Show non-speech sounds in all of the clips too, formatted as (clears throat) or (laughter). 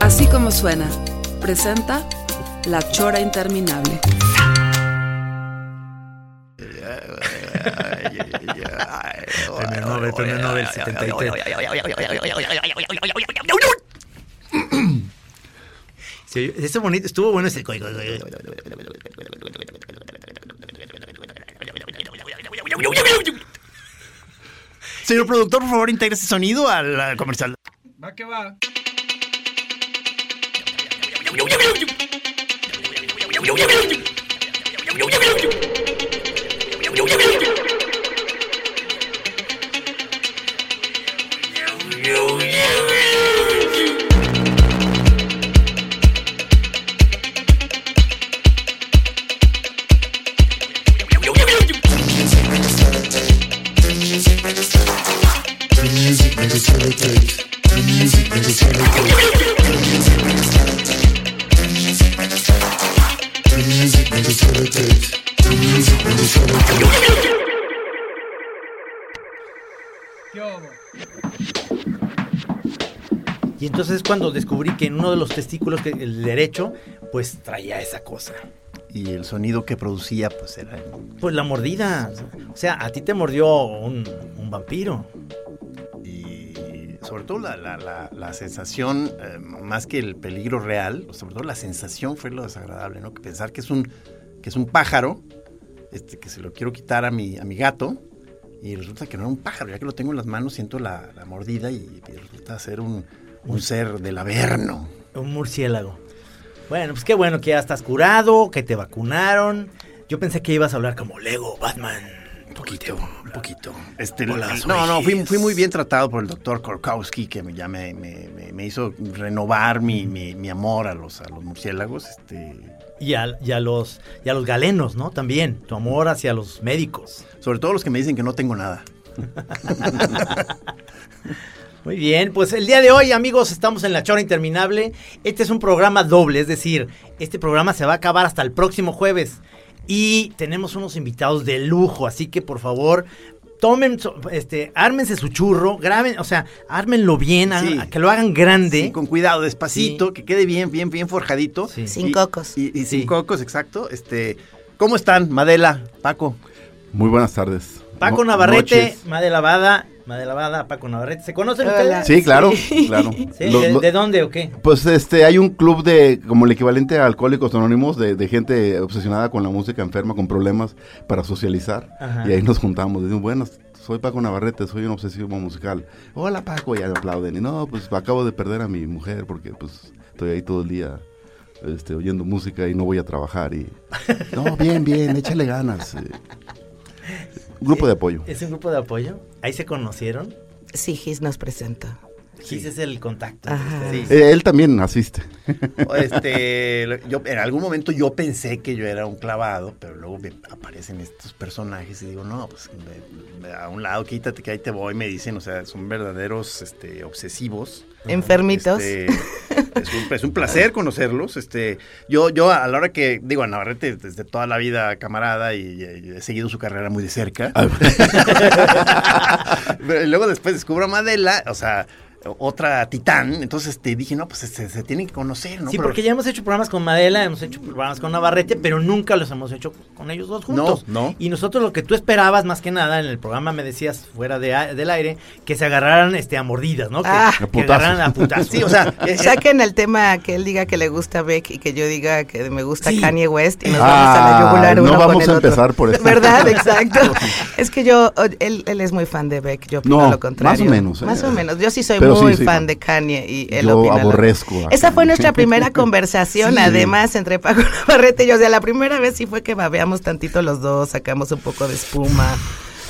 Así como suena, presenta La Chora Interminable. Premio Nobel, premio Nobel 73. Sí, bonito, estuvo bueno ese. Señor productor, por favor, integre ese sonido al comercial. Va que va. ¿Qué Entonces cuando descubrí que en uno de los testículos, que el derecho, pues traía esa cosa. Y el sonido que producía, pues era. Pues la mordida. O sea, a ti te mordió un, un vampiro. Y sobre todo la, la- la- la sensación, eh, más que el peligro real, sobre todo la sensación fue lo desagradable, ¿no? Que pensar que es un, que es un pájaro, este, que se lo quiero quitar a mi, a mi gato, y resulta que no era un pájaro, ya que lo tengo en las manos, siento la, la mordida y, y resulta ser un, un ser del averno. Un murciélago. Bueno, pues qué bueno que ya estás curado, que te vacunaron. Yo pensé que ibas a hablar como Lego, Batman. Un poquito, un poquito. Este, Hola, no, no, fui, muy bien tratado por el doctor Korkowski, que me, ya me, me- me- me hizo renovar mi, mi- mi amor a los, a los murciélagos. Este, Y a, y a los, y a los galenos, ¿no? También. Tu amor hacia los médicos. sobre todo los que me dicen que no tengo nada. (laughs) Muy bien, pues el día de hoy, amigos, estamos en La Chora Interminable. Este es un programa doble, es decir, este programa se va a acabar hasta el próximo jueves. Y tenemos unos invitados de lujo, así que por favor, tomen, este, ármense su churro, graben, o sea, ármenlo bien, que lo hagan grande. Sí, con cuidado, despacito, Sí. que quede bien, bien, bien forjadito. Sí. Sin Y- cocos. Y, y sin Sí. cocos, exacto. Este, ¿Cómo están, Madela, Paco? Muy buenas tardes. Paco Navarrete, noches. Madre Lavada, Madre Lavada, Paco Navarrete. ¿Se conocen Hola. ustedes? Sí, claro, claro. (laughs) Sí, Lo- ¿de, lo- de dónde o qué? Pues este, hay un club de, como el equivalente a Alcohólicos Anónimos, de, de gente obsesionada con la música, enferma, con problemas para socializar. Ajá. Y ahí nos juntamos. Decimos, bueno, soy Paco Navarrete, soy un obsesivo musical. Hola Paco, y ya me aplauden. Y no, pues acabo de perder a mi mujer porque pues estoy ahí todo el día este, oyendo música y no voy a trabajar. Y, no, bien, bien, échale ganas. (laughs) eh. Grupo de apoyo. ¿Es un grupo de apoyo? ¿Ahí se conocieron? Sí, Gis nos presenta. Gis es el contacto. Sí. Eh, él también asiste. Este, (laughs) yo, en algún momento yo pensé que yo era un clavado, pero luego me aparecen estos personajes y digo, no, pues a un lado, quítate que ahí te voy, me dicen, o sea, son verdaderos este, obsesivos. Enfermitos. Este, es, un, es un placer conocerlos. Este, yo, yo a la hora que, digo, a Navarrete desde toda la vida camarada y, y he seguido su carrera muy de cerca. (laughs) Pero luego después descubro a Madela, o sea, otra titán. Entonces te dije, no, pues se, se tienen que conocer, ¿no? Sí, Pero- porque ya hemos hecho programas con Madela, hemos hecho programas con Navarrete, pero nunca los hemos hecho con ellos dos juntos. No, no. Y nosotros lo que tú esperabas más que nada en el programa me decías fuera de a- del aire que se agarraran este a mordidas, ¿no? Que, Ah. que putazos. agarraran a putazos. Sí, o sea, (laughs) eh, Saquen el tema que él diga que le gusta Beck y que yo diga que me gusta Sí. Kanye West y nos Ah, vamos a la yugular no uno con vamos el a otro. empezar por (laughs) eso. ¿Verdad? (laughs) Exacto. es que yo, él, él es muy fan de Beck, yo opino No, lo contrario. más o menos, ¿eh? Más o menos. Yo sí soy Pero muy sí, fan de Kanye y él Yo opina aborrezco Esa fue nuestra primera (laughs) conversación, además, entre Paco Navarrete y yo. O sea, la primera vez sí fue que babeamos tantito los dos, sacamos un poco de espuma.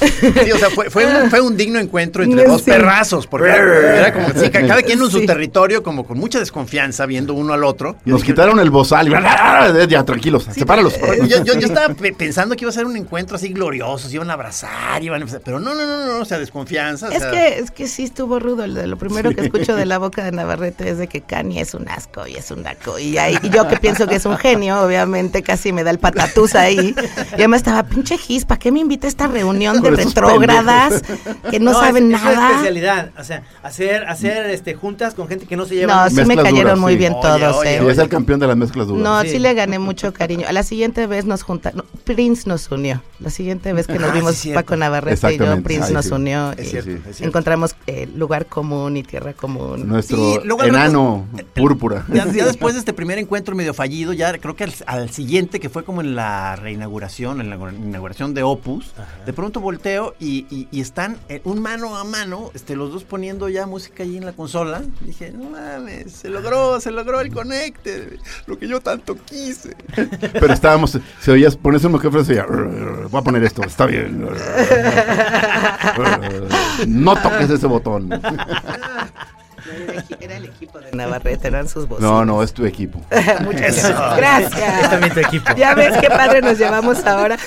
Sí, o sea, fue, fue, un, fue un digno encuentro entre dos Sí. perrazos, porque era, era como sí, ca- cada quien en su Sí. territorio, como con mucha desconfianza, viendo uno al otro. Yo Nos dije, quitaron el bozal. y- (laughs) Ya, tranquilos, sepáralos. Yo, yo, yo estaba pe- pensando que iba a ser un encuentro así glorioso, se iban a abrazar, iban a... Pero no, no, no, no, o sea, desconfianza. o Es sea, que, es que sí estuvo rudo. Lo primero que escucho de la boca de Navarrete es de que Kanye es un asco y es un naco. Y, ahí- y yo que pienso que es un genio, obviamente casi me da el patatús ahí. Y además estaba, pinche Gis, ¿para qué me invita a esta reunión de retrógradas que no, saben es, Es nada? su especialidad. O sea, hacer, hacer este, juntas con gente que no se lleva. No, sí me cayeron duras, muy sí. bien Oye, todos. oye, eh. Sí, es el campeón de las mezclas duras. No, Sí. sí. le gané mucho cariño. A la siguiente vez nos juntamos. Prince nos unió. La siguiente vez que nos Ah, vimos. Paco Navarrete y yo. Prince Ay, nos sí. unió. Es y cierto, sí. es cierto. Encontramos eh, lugar común y tierra común. Nuestro Sí, luego al enano púrpura. Ya, ya después de este primer encuentro medio fallido, ya creo que al, al siguiente, que fue como en la reinauguración, en la inauguración de Opus, de pronto volteo y, y- y están eh, un mano a mano, este, los dos poniendo ya música allí en la consola. Dije, no mames, se logró, se logró el conecte, lo que yo tanto quise. (laughs) Pero estábamos, se oías, pones un micrófono y se oía, voy a poner esto, está bien. (laughs) No toques ese botón. (laughs) Era el equipo de Navarrete, eran sus voces. No, no, es tu equipo. Muchas Eso. gracias. Es Gracias. también tu equipo. Ya ves qué padre nos llevamos ahora.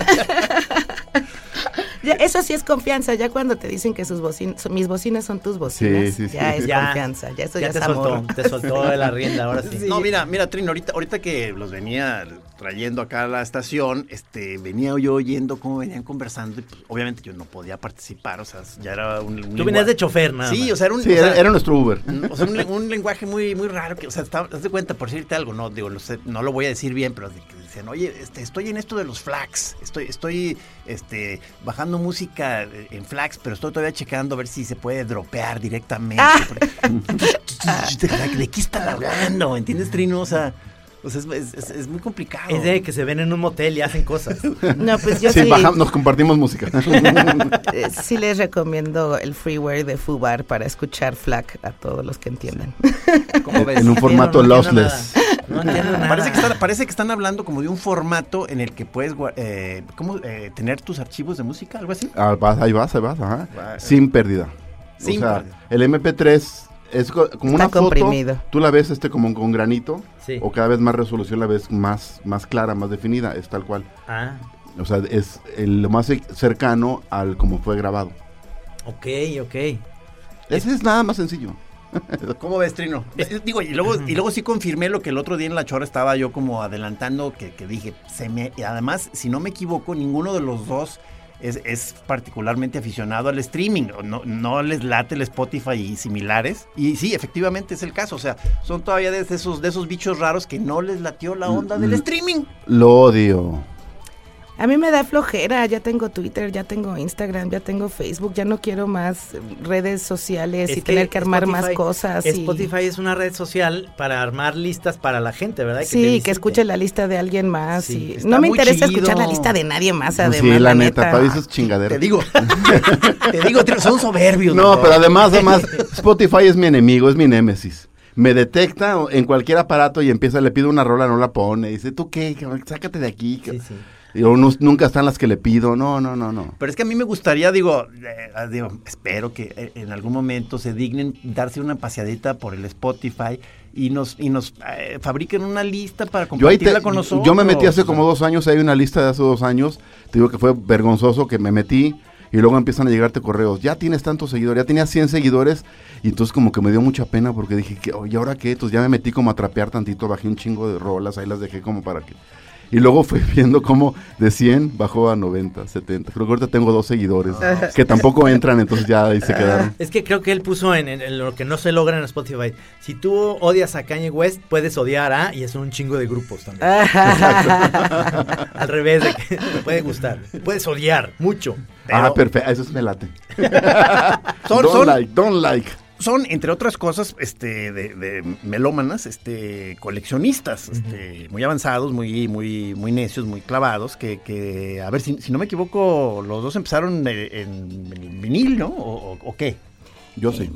Ya, eso sí es confianza, ya cuando te dicen que sus bocinas, mis bocinas son tus bocinas, Sí, sí, ya es Ya. confianza, ya eso ya, Ya te es amor. soltó, te soltó de la rienda, ahora sí. (laughs) No, mira, mira, Trino, ahorita, ahorita que los venía trayendo acá a la estación, este, venía yo oyendo cómo venían conversando y pues, obviamente yo no podía participar, o sea, ya era un, un Tú venías de chofer, nada Sí, más. o sea, era un, Sí, o sea, era, era nuestro Uber. o sea, un, le- un lenguaje muy, muy raro que, o sea, haz de cuenta, por decirte algo, no, digo, no, sé, no lo voy a decir bien, pero de que decían, oye, este, estoy en esto de los flags, estoy, estoy, este, bajando música eh, en flags, pero estoy todavía checando a ver si se puede dropear directamente. porque- ¿De, de qué están hablando? ¿Entiendes, Trino? O sea, o sea, es, es- es muy complicado. Es de que se ven en un motel y hacen cosas. (laughs) No, pues yo sí, Sí, bajamos, nos compartimos música. (laughs) (laughs) eh, sí les recomiendo el freeware de Fubar para escuchar FLAC a todos los que entiendan. ¿Cómo ves? en un formato no entiendo lossless. No entiendo nada. Parece que, están, parece que están hablando como de un formato en el que puedes eh, ¿cómo, eh, tener tus archivos de música, algo así. Ah, vas, ahí vas, ahí vas, ajá. Va- Sin pérdida. Sin o sea, pérdida. el MP3 es co- como Está una foto. comprimido. Tú la ves este como con granito. Sí. O cada vez más resolución la ves más, más clara, más definida. Es tal cual. Ah, O sea, es el- lo más cercano al como fue grabado. ok, ok. Ese es nada más sencillo. (laughs) ¿Cómo ves, Trino? Eh, Digo, y luego, y luego sí confirmé lo que el otro día en la chora estaba yo como adelantando, que, que dije, se me, y además, si no me equivoco, ninguno de los dos es, es particularmente aficionado al streaming, no, no les late el Spotify y similares. Y sí, efectivamente es el caso, o sea, son todavía de esos, de esos bichos raros que no les latió la onda del streaming. Lo odio. A mí me da flojera, ya tengo Twitter, ya tengo Instagram, ya tengo Facebook, ya no quiero más redes sociales y tener que armar más Spotify- cosas. y- Spotify es una red social para armar listas para la gente, ¿verdad? Sí, que escuche la lista de alguien más. Sí, y no me interesa chido. escuchar la lista de nadie más, Pues además. sí, la neta, neta. para eso es chingadera. Te digo, (laughs) te digo, son soberbios. No, doctor. pero además, además, (laughs) Spotify es mi enemigo, es mi némesis. Me detecta en cualquier aparato y empieza, le pido una rola, no la pone. Dice, ¿tú qué? Sácate de aquí. Sí, sí. Y o no- nunca están las que le pido. No, no, no, no. Pero es que a mí me gustaría, digo, eh, digo, espero que eh, en algún momento se dignen darse una paseadita por el Spotify y nos y nos eh, fabriquen una lista para Yo, ahí te- compartirla con nosotros. yo me metí hace como dos años, hay una lista de hace dos años. Te digo que fue vergonzoso que me metí y luego empiezan a llegarte correos. Ya tienes tantos seguidores, ya tenías 100 seguidores. Y entonces como que me dio mucha pena porque dije, que, ¿y ahora qué? Entonces ya me metí como a trapear tantito, bajé un chingo de rolas, ahí las dejé como para que... Y luego fui (laughs) viendo cómo de 100 bajó a 90, 70. Creo que ahorita tengo dos seguidores que tampoco entran, entonces ya ahí se quedaron. Es que creo que él puso en, en- en lo que no se logra en Spotify. Si tú odias a Kanye West, puedes odiar a, y es un chingo de grupos también. (laughs) Al revés de que te puede gustar. Puedes odiar mucho. ah, perfecto, eso es me late. (laughs) Son- don't son- like, don't like. Son, entre otras cosas, este, de, de melómanas, este, coleccionistas, este, muy avanzados, muy, muy, muy necios, muy clavados, que, que a ver, si, si no me equivoco, los dos empezaron eh, en, en vinil, ¿no? ¿O, o- o qué? Yo sí.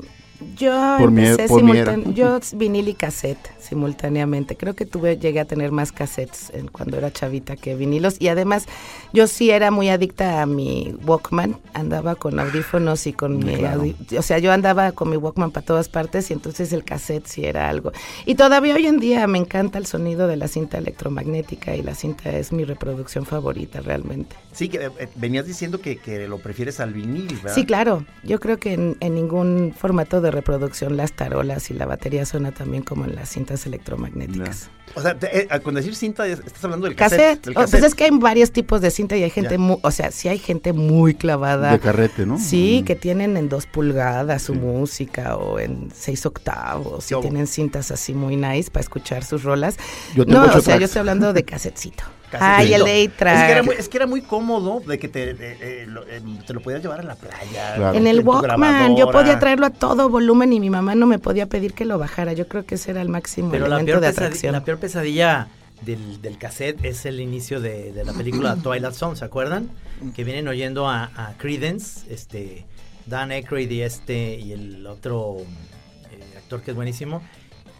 Yo Por mi- empecé mi yo vinil y cassette simultáneamente. Creo que tuve llegué a tener más cassettes en- cuando era chavita que vinilos y además yo sí era muy adicta a mi Walkman, andaba con audífonos y con mi audi- o sea, yo andaba con mi Walkman para todas partes y entonces el cassette sí era algo. Y todavía hoy en día me encanta el sonido de la cinta electromagnética y la cinta es mi reproducción favorita realmente. Sí, que eh, venías diciendo que, que lo prefieres al vinil, ¿verdad? Sí, claro. Yo creo que en, en ningún formato de reproducción las tarolas y la batería suena también como en las cintas electromagnéticas. O sea, te- eh, con decir cinta, es- estás hablando del Cassette. cassette. del O- pues es que hay varios tipos de cinta y hay gente muy, o sea, sí hay gente muy clavada. De carrete, ¿no? Sí, Mm. que tienen en dos pulgadas su música o en seis octavos. ¿Qué Y tienen cintas así muy nice para escuchar sus rolas. Yo tengo no, o sea, yo estoy hablando de casetcito. Ay, el Es que, era muy, es que era muy cómodo de que te, eh, lo- eh, te lo podías llevar a la playa. Claro. En el Walkman, yo podía traerlo a todo volumen y mi mamá no me podía pedir que lo bajara. Yo creo que ese era el máximo Pero la elemento peor, de atracción. la peor pesadilla del, del cassette es el inicio de, de la película (clears throat) Twilight Zone, ¿se acuerdan? Que vienen oyendo a, a Credence, este, Dan Aykroyd y este, y el otro eh, actor que es buenísimo.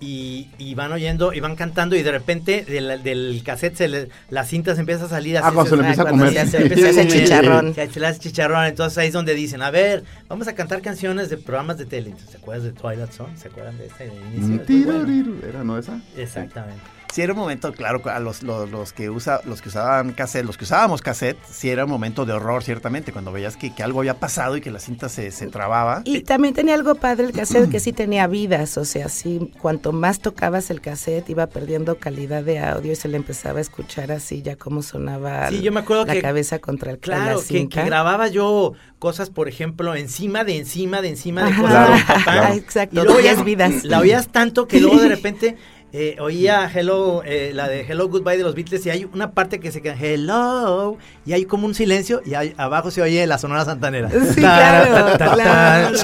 Y, y van oyendo y van cantando y de repente del, del cassette se le- la cinta se empieza a salir así. Ah, cuando se le Ah, empieza a cuando comer. se se hace chicharrón. Se, le hace chicharrón, entonces ahí es donde dicen, a ver, vamos a cantar canciones de programas de tele. Entonces, ¿Se acuerdan de Twilight Zone? ¿Se acuerdan de ese Mm, inicio? Muy tiro, bueno. tiro. ¿Era, no esa? Exactamente. Sí, era un momento, claro, a los, los, los que usa, los que usaban cassette, los que usábamos cassette, sí era un momento de horror, ciertamente, cuando veías que, que algo había pasado y que la cinta se, se trababa. Y también tenía algo padre el cassette que sí tenía vidas, o sea, sí, cuanto más tocabas el cassette iba perdiendo calidad de audio y se le empezaba a escuchar así ya como sonaba Sí, yo me acuerdo la que- cabeza contra el Claro, la que, cinta. que grababa yo cosas, por ejemplo, encima de encima de encima de Ajá. cosas. Claro, claro. Exacto, Y luego ya vidas. La oías tanto que (laughs) luego de repente eh, oía Hello, eh, la de Hello Goodbye de los Beatles y hay una parte que se queda Hello y hay como un silencio y abajo se oye la Sonora Santanera. Sí, claro, claro.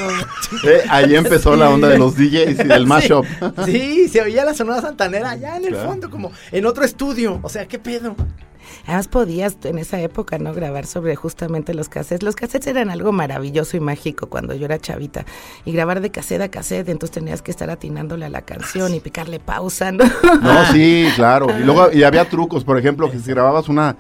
Eh, ahí empezó la onda de los DJs y del mashup. Sí, se oía la Sonora Santanera allá en el Claro. fondo, como en otro estudio. O sea, ¿qué pedo? Además podías en esa época no grabar sobre justamente los cassettes. Los cassettes eran algo maravilloso y mágico cuando yo era chavita. Y grabar de cassette a cassette, entonces tenías que estar atinándole a la canción y picarle pausa, ¿no? No, (laughs) sí, claro. Y luego y había trucos, por ejemplo, que si grababas una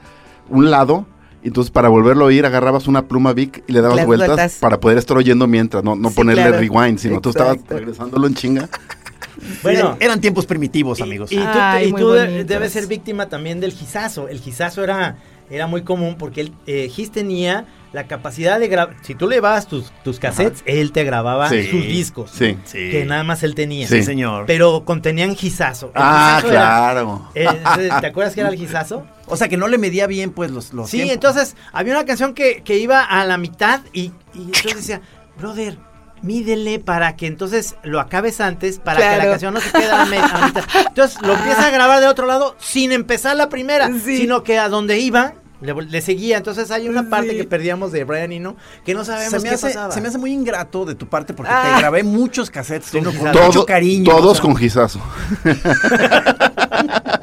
un lado, entonces para volverlo a oír agarrabas una pluma Vic y le dabas vueltas, vueltas. para poder estar oyendo mientras, no, no Sí, ponerle claro. rewind, sino tú estabas Exacto. regresándolo en chinga. Bueno, Eran- eran tiempos primitivos, amigos. Y, y tú, Ay, y muy tú de- bonitos. debes ser víctima también del gizazo. El gizazo era, era muy común porque el eh, Gis tenía la capacidad de grabar. Si tú le llevabas tus, tus cassettes, él te grababa Sí, sus discos. sí. Sí. Que nada más él tenía. Sí, señor. Pero contenían gizazo. El Ah, gizazo era- claro. eh, entonces, ¿Te acuerdas que era el gizazo? O sea, que no le medía bien, pues, los, los Sí, tiempos. entonces había una canción que, que iba a la mitad y, y entonces decía, brother, mídele para que entonces lo acabes antes, para que la canción no se quede a mitad. Entonces lo empieza a grabar de otro lado sin empezar la primera, Sí. sino que a donde iba le, le seguía. Entonces hay una parte Sí. que perdíamos de Brian Eno que no sabemos se me, qué hace, pasaba. se me hace muy ingrato de tu parte porque Ah. te grabé muchos cassettes Con mucho cariño. todos o sea, con gizazo. (laughs)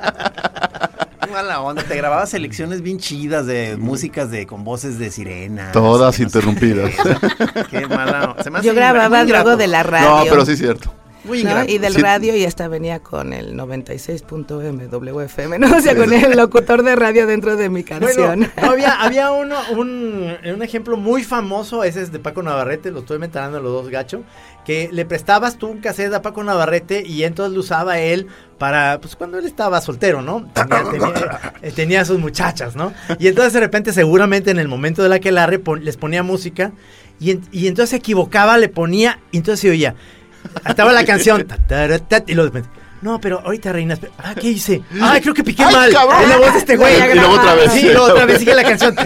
qué mala onda. Te grababa selecciones bien chidas de músicas de con voces de sirena. Todas interrumpidas. (laughs) Qué mala se me hace Yo grababa luego de la radio. No, pero sí es cierto. Muy ¿no? Y del Sí. radio y hasta venía con el 96.m WFM, ¿no? O sea, con el locutor de radio dentro de mi canción. Bueno, no, había, (laughs) había uno, un, un ejemplo muy famoso, ese es de Paco Navarrete, lo estoy mencionando los dos gacho, que le prestabas tú un cassette a Paco Navarrete y entonces lo usaba él para, pues cuando él estaba soltero, ¿no? Tenía, tenía, eh, tenía a sus muchachas, ¿no? Y entonces de repente seguramente en el momento de la que la les ponía música y, en- y entonces se equivocaba, le ponía y entonces se oía, estaba la canción, y de repente, no, pero ahorita reinas. Ah, ¿qué hice? Ay, creo que piqué ¡Ay, mal. cabrón! Es la voz de este güey. Y luego otra vez. Sí, luego otra vez sigue la canción.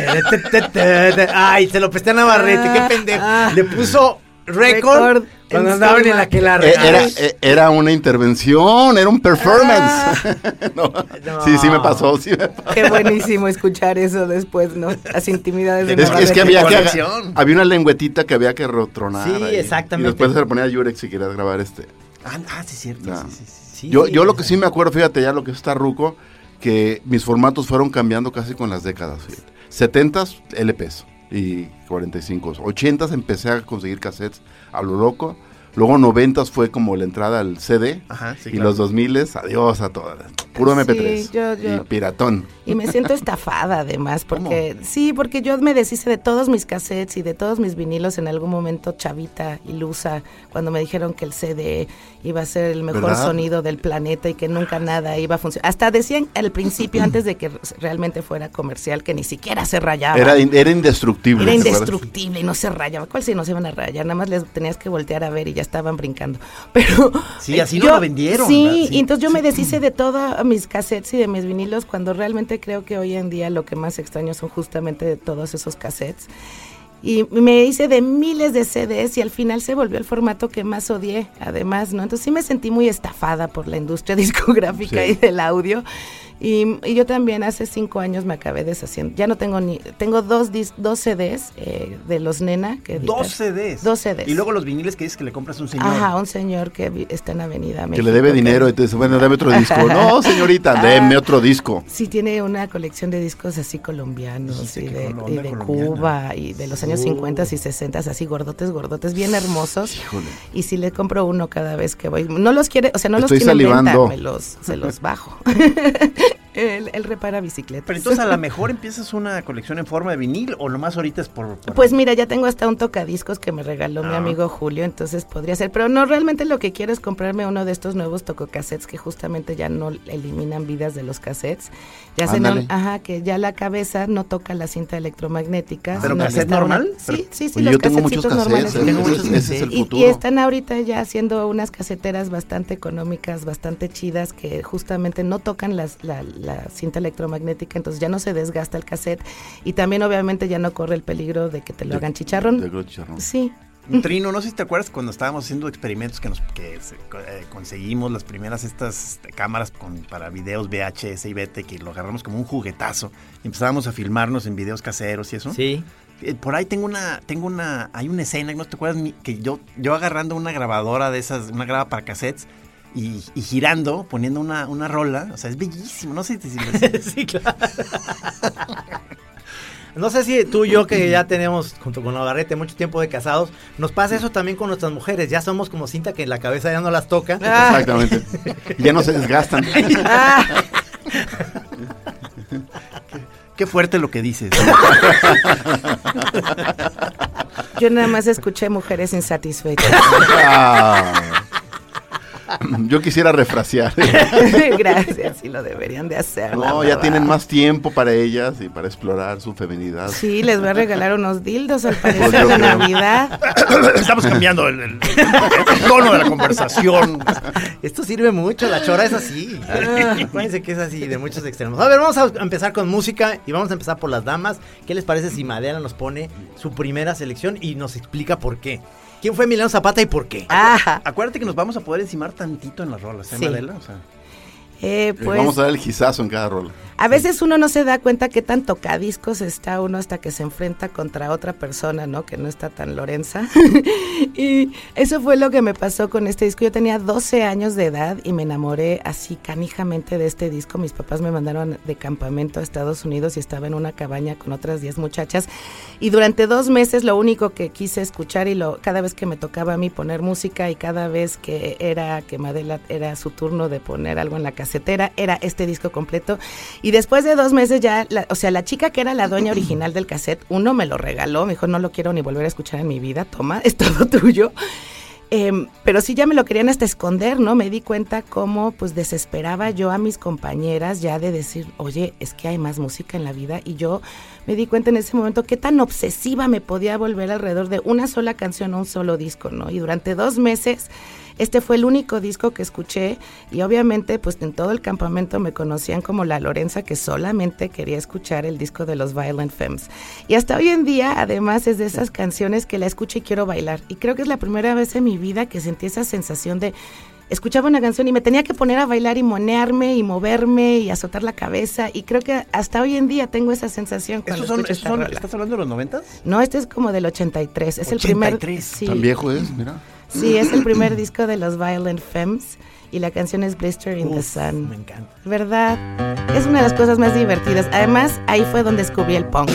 Ay, se lo presté a Navarrete, qué pendejo. Ah. Le puso récord Récord cuando andaban en la que la Eh, Era, eh, era una intervención, era un performance. (laughs) No. No. Sí, sí me pasó, sí me pasó. Qué buenísimo escuchar eso después, ¿no? Las intimidades de Es, es que había que había una lengüetita que había que rotronar. Sí, ahí. exactamente. Y después se le ponía a Yurex si querías grabar este. Ah, ah, sí, cierto. Ya. Sí, sí, sí. Sí, yo, yo lo que sí me acuerdo, fíjate ya lo que está ruco, que mis formatos fueron cambiando casi con las décadas. fíjate. 70s LPs y 45. 80s empecé a conseguir cassettes a lo loco. Luego noventas fue como la entrada al CD. Ajá, sí, y claro. los 2000 adiós a todas. Puro Sí, MP3. yo- yo- Y piratón. Y me siento estafada además, porque sí, porque yo me deshice de todos mis cassettes y de todos mis vinilos en algún momento chavita, ilusa, cuando me dijeron que el CD iba a ser el mejor ¿Verdad? sonido del planeta y que nunca nada iba a funcionar. Hasta decían al principio, antes de que realmente fuera comercial, que ni siquiera se rayaba. Era, in- era indestructible. Era indestructible y no se rayaba. ¿Cuál si no se iban a rayar? Nada más les tenías que voltear a ver y ya estaban brincando. (laughs) Pero Sí, así no lo vendieron, Sí, ¿verdad? Sí. y entonces yo me deshice de todos mis cassettes y de mis vinilos cuando realmente creo que hoy en día lo que más extraño son justamente todos esos cassettes. Y me hice de miles de CDs y al final se volvió el formato que más odié, además, ¿no? Entonces sí me sentí muy estafada por la industria (laughs) discográfica Sí. y del audio. Y, y yo también hace cinco años me acabé deshaciendo. Ya no tengo ni. Tengo dos, dis- dos CDs eh, de los Nena. Que editan. Dos CDs. Dos CDs. Y luego los viniles que dices que le compras a un señor. Ajá, un señor que vi- está en Avenida Que México. le debe dinero y te dice, bueno, dame otro disco. (laughs) No, señorita, Ah. deme otro disco. Sí, tiene una colección de discos así colombianos y que de, y de. Cuba y de los años 50 y 60, así gordotes, gordotes, bien hermosos. Híjole. Y si le compro uno cada vez que voy. No los quiere, o sea, no los Estoy tiene en venta, salivando. me los, se los (laughs) bajo. (laughs) él, él repara bicicletas. Pero entonces a lo mejor empiezas una colección en forma de vinil o nomás ahorita es por... por- Pues mira, ya tengo hasta un tocadiscos que me regaló mi Ah. amigo Julio, entonces podría ser. Pero no, realmente lo que quiero es comprarme uno de estos nuevos tococassettes que justamente ya no eliminan vidas de los cassettes. Ya un- Ándale. ajá, que ya la cabeza no toca la cinta electromagnética. ¿Pero sino que cassette una- normal? Sí, Pero- sí, sí, Oye, los yo tengo muchos cassetcitos cassettes. normales. Tengo ese- muchos ese es el Y- están ahorita ya haciendo unas caseteras bastante económicas, bastante chidas, que justamente no tocan las- la, la cinta electromagnética, entonces ya no se desgasta el cassette y también obviamente ya no corre el peligro de que te lo De- hagan chicharrón. de chicharrón. Sí. Trino, no sé si te acuerdas cuando estábamos haciendo experimentos que nos que se- eh, conseguimos las primeras estas este, cámaras con, para videos VHS y BT que lo agarramos como un juguetazo y empezábamos a filmarnos en videos caseros y eso. Sí. Eh, Por ahí tengo una, tengo una, hay una escena, ¿no te acuerdas? Mi- Que yo, yo agarrando una grabadora de esas, una graba para cassettes y, y girando, poniendo una, una rola, o sea, es bellísimo, no sé si... si- (laughs) sí, claro. No sé si tú y yo, que ya tenemos, junto con Navarrete, mucho tiempo de casados, nos pasa eso también con nuestras mujeres. Ya somos como cinta que en la cabeza ya no las toca. Exactamente. ya no se desgastan. (laughs) Qué fuerte lo que dices. Yo nada más escuché mujeres insatisfechas. Ah. (laughs) Yo quisiera refrasear. (laughs) Gracias, sí lo deberían de hacer. No, ya tienen más tiempo para ellas y para explorar su feminidad. Sí, les voy a regalar unos dildos al parecer Pues yo de creo. Navidad. (coughs) Estamos cambiando el, el- el tono de la conversación. Esto sirve mucho, la chora es así. Acuérdense que es así, de muchos extremos. A ver, vamos a empezar con música y vamos a empezar por las damas. ¿Qué les parece si Madela nos pone su primera selección y nos explica por qué? ¿Quién fue Emiliano Zapata y por qué? Ajá. Acuérdate que nos vamos a poder encimar tantito en las rolas, ¿eh, Sí. Madela? O sea, Eh, Les pues, Vamos a dar el gizazo en cada rola. A veces uno no se da cuenta qué tan tocadiscos está uno hasta que se enfrenta contra otra persona, ¿no? Que no está tan lorenza. (laughs) y eso fue lo que me pasó con este disco. Yo tenía 12 años de edad y me enamoré así canijamente de este disco. Mis papás me mandaron de campamento a Estados Unidos y estaba en una cabaña con otras 10 muchachas. Y durante dos meses lo único que quise escuchar y lo, cada vez que me tocaba a mí poner música y cada vez que era que Madela era su turno de poner algo en la casetera, era este disco completo. Y después de dos meses ya, la- o sea, la chica que era la dueña original del cassette, uno me lo regaló, me dijo, no lo quiero ni volver a escuchar en mi vida, toma, (laughs) es todo tuyo. Em, pero sí ya me lo querían hasta esconder, ¿no? Me di cuenta cómo pues desesperaba yo a mis compañeras ya de decir, oye, es que hay más música en la vida y yo me di cuenta en ese momento qué tan obsesiva me podía volver alrededor de una sola canción o un solo disco, ¿no? Y durante dos meses este fue el único disco que escuché y obviamente pues en todo el campamento me conocían como la Lorenza que solamente quería escuchar el disco de los Violent Femmes. Y hasta hoy en día además es de esas canciones que la escucho y quiero bailar. Y creo que es la primera vez en mi vida que sentí esa sensación de escuchaba una canción y me tenía que poner a bailar y monearme y moverme y azotar la cabeza y creo que hasta hoy en día tengo esa sensación cuando ¿Esos son, escucho esta son- rola. ¿Estás hablando de los noventas? No, este es como del 83, es el primer 83, sí. Tan viejo es, mira. Sí, es el primer disco de los Violent Femmes y la canción es Blister in the Sun. Me encanta. ¿Verdad? Es una de las cosas más divertidas. Además, ahí fue donde descubrí el punk.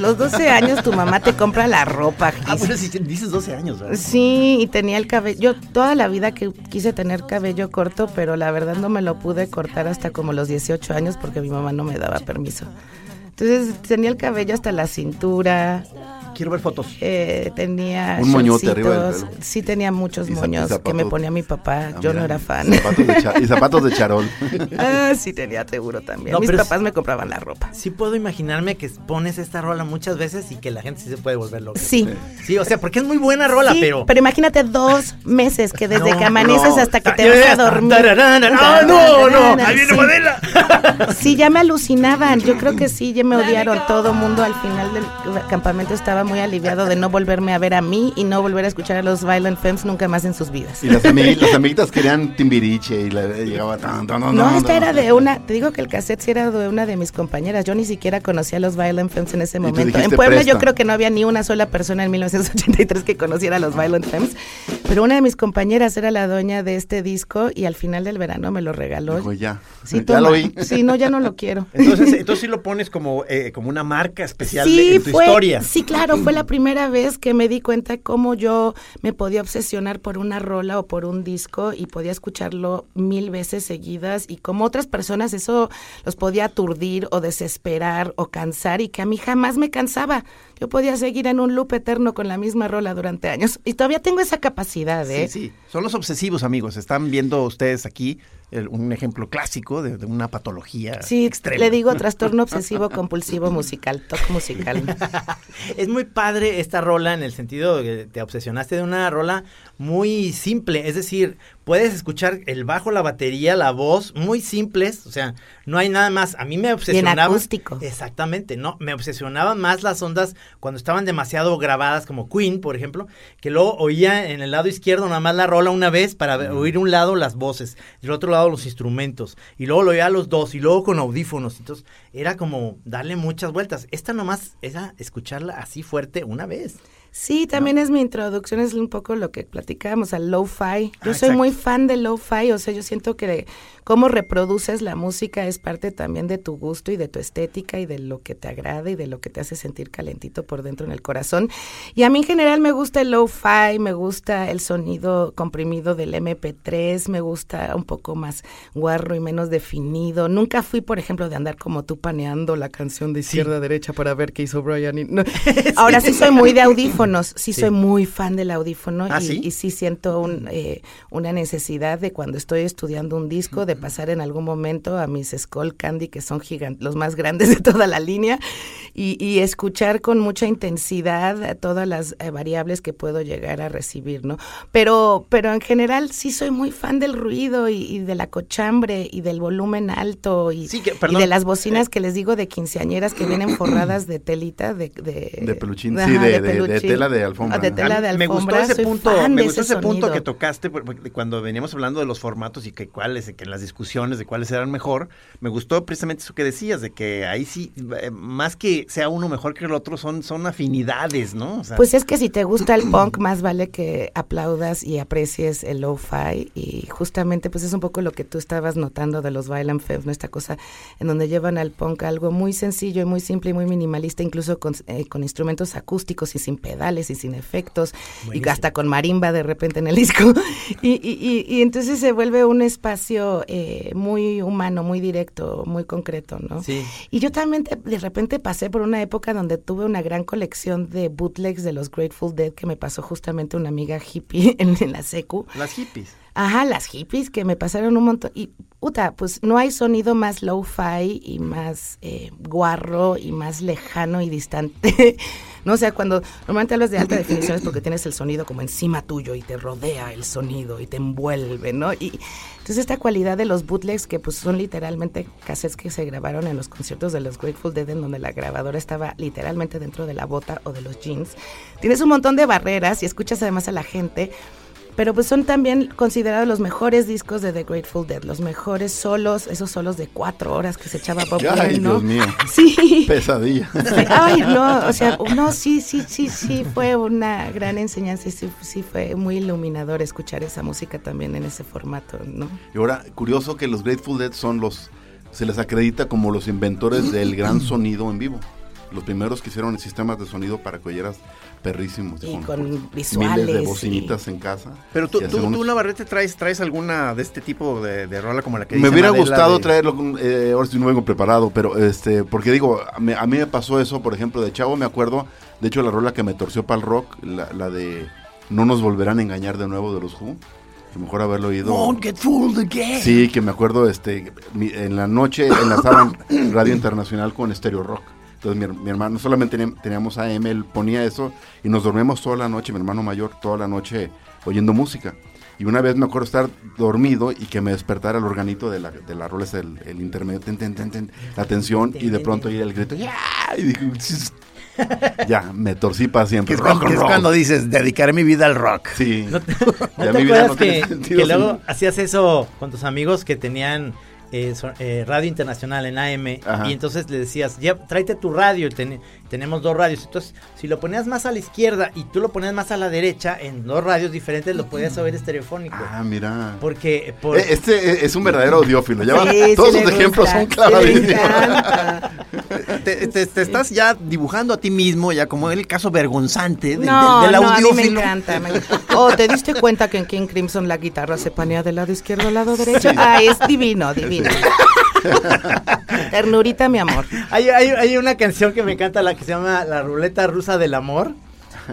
Los 12 años tu mamá te compra la ropa. Ah, Gis. bueno, si dices 12 años, ¿verdad? Sí, y tenía el cabello. Yo toda la vida que quise tener cabello corto, pero la verdad no me lo pude cortar hasta como los 18 años porque mi mamá no me daba permiso. Entonces tenía el cabello hasta la cintura, Quiero ver fotos. eh, tenía Un moñote arriba del shortcitos. pelo. Sí tenía muchos Y moños que me ponía mi papá. Ah, Yo no era fan. Zapatos de cha- y zapatos de charol. (laughs) ah, sí tenía seguro también. No, Mis pero papás es- me compraban la ropa. Sí puedo imaginarme que pones esta rola muchas veces y que la gente sí se puede volver loca. Sí. Sí, o sea, porque es muy buena rola, Sí, pero... imagínate dos meses que desde No, que amaneces no. hasta que te vas a dormir. tararana, no, no, no, ahí viene Sí. Modela. (laughs) Sí, ya me alucinaban. Yo creo que sí, ya me odiaron. Todo mundo al final del campamento estaba muy aliviado de no volverme a ver a mí y no volver a escuchar a los Violent Femmes nunca más en sus vidas. Y las, amigui- las amiguitas querían timbiriche y la, llegaba tan, tan, tan, No, tan, esta tan. era de una, te digo que el cassette sí era de una de mis compañeras. Yo ni siquiera conocía a los Violent Femmes en ese momento. En Puebla yo creo que no había ni una sola persona en 1983 que conociera a los Violent Femmes. Pero una de mis compañeras era la dueña de este disco y al final del verano me lo regaló. Dijo, ya, Sí, ya lo oí. Sí, no, ya no lo quiero. Entonces, entonces sí lo pones como, eh, como una marca especial de, en tu fue, historia. sí, claro, fue la primera vez que me di cuenta cómo yo me podía obsesionar por una rola o por un disco y podía escucharlo mil veces seguidas y como otras personas eso los podía aturdir o desesperar o cansar y que a mí jamás me cansaba. Yo podía seguir en un loop eterno con la misma rola durante años y todavía tengo esa capacidad, ¿eh? Sí, sí. Son los obsesivos, amigos. Están viendo ustedes aquí el- un ejemplo clásico de, de una patología Sí, extrema. le digo trastorno obsesivo compulsivo musical, toque musical. (laughs) Es muy padre esta rola en el sentido de que te obsesionaste de una rola muy simple, es decir, puedes escuchar el bajo, la batería, la voz, muy simples, o sea, no hay nada más. A mí me obsesionaba. acústico. Exactamente, no, me obsesionaban más las ondas cuando estaban demasiado grabadas, como Queen, por ejemplo, que luego oía en el lado izquierdo nada más la rola una vez para oír un lado las voces, y el otro lado los instrumentos, y luego lo oía a los dos, y luego con audífonos, entonces era como darle muchas vueltas. Esta nomás era escucharla así fuerte una vez. Sí, también es mi introducción, es un poco lo que platicábamos al lo-fi. Yo Ah, soy muy fan del lo-fi, o sea, yo siento que cómo reproduces la música es parte también de tu gusto y de tu estética y de lo que te agrada y de lo que te hace sentir calentito por dentro en el corazón. Y a mí en general me gusta el lo-fi, me gusta el sonido comprimido del MP3, me gusta un poco más guarro y menos definido. Nunca fui, por ejemplo, de andar como tú paneando la canción de izquierda a derecha para ver qué hizo Brian. y- no. (laughs) Ahora sí soy muy de audífonos, sí, soy muy fan del audífono ¿Ah, y, sí? y sí siento un, eh, una necesidad de cuando estoy estudiando un disco de pasar en algún momento a mis Skull Candy, que son gigantes, los más grandes de toda la línea, y, y escuchar con mucha intensidad eh, todas las eh, variables que puedo llegar a recibir, ¿no? Pero, pero en general sí soy muy fan del ruido y, y de la cochambre y del volumen alto y, Sí, que- y perdón, de las bocinas que les digo de quinceañeras que vienen forradas de telita, de... De, De peluchín, Ajá, sí, de- de- de peluchín. tela de alfombra, Ah, De tela de me alfombra. gustó ese soy punto, fan me gustó ese punto sonido. que tocaste cuando veníamos hablando de los formatos y que cuáles, que en las discusiones de cuáles eran mejor, me gustó precisamente eso que decías, de que ahí sí, eh, más que sea uno mejor que el otro, son, son afinidades, ¿no? O sea, Pues es que si te gusta el punk, más vale que aplaudas y aprecies el lo-fi. Y justamente, pues es un poco lo que tú estabas notando de los Violent Femmes, ¿no? Esta cosa en donde llevan al punk algo muy sencillo y muy simple y muy minimalista, incluso con, eh, con instrumentos acústicos y sin pedales y sin efectos, y hasta con marimba de repente en el disco. (laughs) Y, y, y, y entonces se vuelve un espacio eh, muy humano, muy directo, muy concreto, ¿no? Sí. Y yo también te- de repente pasé por una época donde tuve una gran colección de bootlegs de los Grateful Dead que me pasó justamente una amiga hippie (laughs) en, en la secu. las hippies. Ajá, las hippies que me pasaron un montón. Y, puta, pues no hay sonido más low-fi y más eh, guarro y más lejano y distante. No, o sea, cuando normalmente hablas de alta definición es porque tienes el sonido como encima tuyo y te rodea el sonido y te envuelve, ¿no? Y entonces esta cualidad de los bootlegs que pues son literalmente cassettes que se grabaron en los conciertos de los Grateful Dead en donde la grabadora estaba literalmente dentro de la bota o de los jeans. Tienes un montón de barreras y escuchas además a la gente Pero pues son también considerados los mejores discos de The Grateful Dead, los mejores solos, esos solos de cuatro horas que se echaba Bob Ay, Dylan, ¿no? Dios mío. (laughs) Sí. Pesadilla. Sí, Ay, no, o sea, no, sí, sí, sí, sí, fue una gran enseñanza y sí, sí fue muy iluminador escuchar esa música también en ese formato, ¿no? Y ahora, curioso que los Grateful Dead son los, se les acredita como los inventores del gran (laughs) sonido en vivo. Los primeros que hicieron sistemas de sonido para que oyeras perrísimos. Y con visuales, Miles de y- bocinitas en casa. Pero tú, tú, unos- tú Navarrete, traes, traes alguna de este tipo de, de rola como la que Me dice hubiera Madela gustado de- traerlo, con- eh, ahora sí no vengo preparado, pero este, porque digo, a mí, a mí me pasó eso, por ejemplo, de Chavo me acuerdo, de hecho la rola que me torció para el rock, la, la de No nos volverán a engañar de nuevo de los Who, que mejor haberlo oído. Won't get fooled again. Sí, que me acuerdo, este, mi- en la noche enlazaban (coughs) Radio Internacional con Stereo Rock. Entonces mi, mi hermano, solamente teníamos, AM, él ponía eso y nos dormíamos toda la noche, mi hermano mayor, toda la noche oyendo música. Y una vez me acuerdo estar dormido y que me despertara el organito de la, de la rola, el, el intermedio, ten, ten, ten, ten, la tensión, y de pronto oí el grito, ¡ya! Y dije, ya, me torcí para siempre. Es, Rock es roll. cuando dices, dedicaré mi vida al rock. Sí. ¿No te, (laughs) ¿no Ya te mi vida acuerdas no que, que luego hacías eso con tus amigos que tenían eh, so- eh, radio internacional en AM Ajá. y entonces le decías, ya, tráete tu radio, ten- tenemos dos radios. Entonces, si lo ponías más a la izquierda y tú lo ponías más a la derecha, en dos radios diferentes lo podías oír estereofónico. Ah, mira. Porque, por- Eh, Este es un verdadero audiófilo. Ya Sí, sí todos sus ejemplos son sí encanta. Te, te- te estás ya dibujando a ti mismo, ya como el caso vergonzante del, No, del, del no, a mí me audiófilo. encanta. me. Oh, ¿te diste cuenta que en King Crimson la guitarra se panea del lado izquierdo al lado derecho? Ay, es divino, divino. Ternurita, mi amor. (laughs) hay, hay, hay una canción que me encanta, la que se llama La Ruleta Rusa del Amor.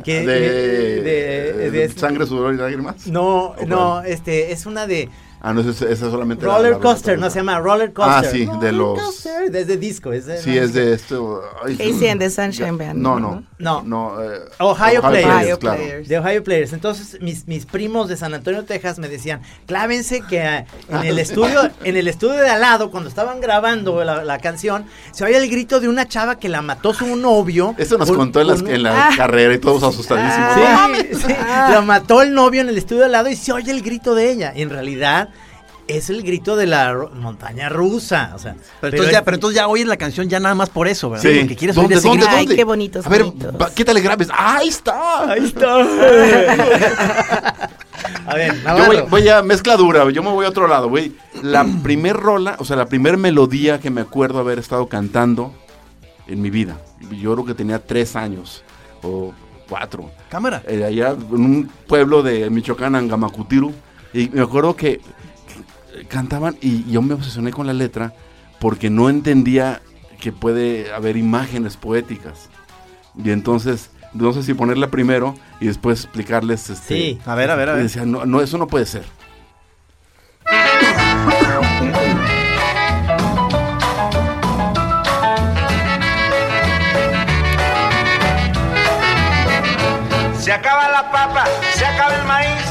Que, de, de- de- sangre, sudor y lágrimas. No, ¿O no, este, es una de Ah, no, esa, esa solamente. la- Roller la- Coaster, la- no se llama Roller Coaster. Ah, sí, de Roller los- Coaster, desde disco. Es de, Sí, es de esto. Casey and the Sunshine Band. No, no. No. no eh, Ohio Players. Ohio claro. Players. De Ohio Players. Entonces, mis, mis primos de San Antonio, Texas, me decían, clávense que ah, en el estudio, en el estudio de al lado, cuando estaban grabando la, la canción, se oía el grito de una chava que la mató su novio. Eso nos por- contó en, las- por un- en la Ah. carrera y todos asustadísimos. Sí, sí, Ah. la mató el novio en el estudio de al lado y se oye el grito de ella. Y en realidad es el grito de la montaña rusa. O sea, Pero, entonces ya, es- pero entonces ya oyes la canción ya nada más por eso, ¿verdad? Sí. Porque quieres ¿Dónde, oír ese dónde, grito. Ay, dónde? qué bonitos, A ver, bonitos. quítale graves. ¡Ahí está! Ahí está. (laughs) A ver, Yo voy, voy a mezcla dura, yo me voy a otro lado, güey. La (clears throat) primer rola, o sea, la primer melodía que me acuerdo haber estado cantando en mi vida. Yo creo que tenía tres años o cuatro. Cámara. Eh, allá en un pueblo de Michoacán, Angamacutiru. Y me acuerdo que cantaban y yo me obsesioné con la letra porque no entendía que puede haber imágenes poéticas. Y entonces, no sé si ponerla primero y después explicarles este, Sí. A ver, a ver, a y ver. decía, no, no, eso no puede ser. Se acaba la papa, se acaba el maíz,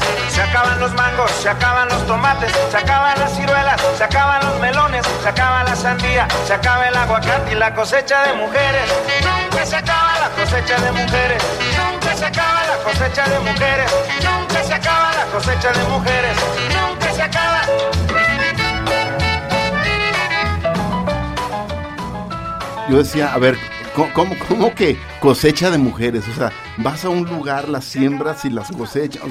acaban los mangos, se acaban los tomates, se acaban las ciruelas, se acaban los melones, se acaba la sandía, se acaba el aguacate y la cosecha de mujeres. Nunca se acaba la cosecha de mujeres, nunca se acaba la cosecha de mujeres, nunca se acaba la cosecha de mujeres, nunca se acaba. Yo decía, a ver, ¿cómo, cómo, que cosecha de mujeres? O sea, vas a un lugar, las siembras y las cosechas.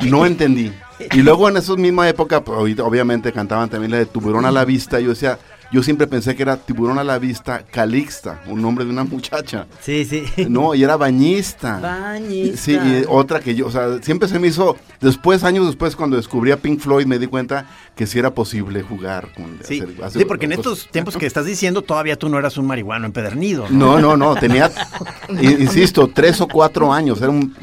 No entendí. Y luego en esa misma época, pues, obviamente cantaban también la de Tiburón a la Vista. Yo decía, yo siempre pensé que era Tiburón a la Vista Calixta, un nombre de una muchacha. Sí, sí. No, y era bañista. Bañista. Sí, y otra que yo, o sea, siempre se me hizo, después, años después, cuando descubrí a Pink Floyd, me di cuenta que sí era posible jugar con... Sí, hacer- hacer sí, porque en estos tiempos que estás diciendo todavía tú no eras un marihuano empedernido. ¿no? No, no, no, tenía, (laughs) insisto, tres o cuatro años, era un,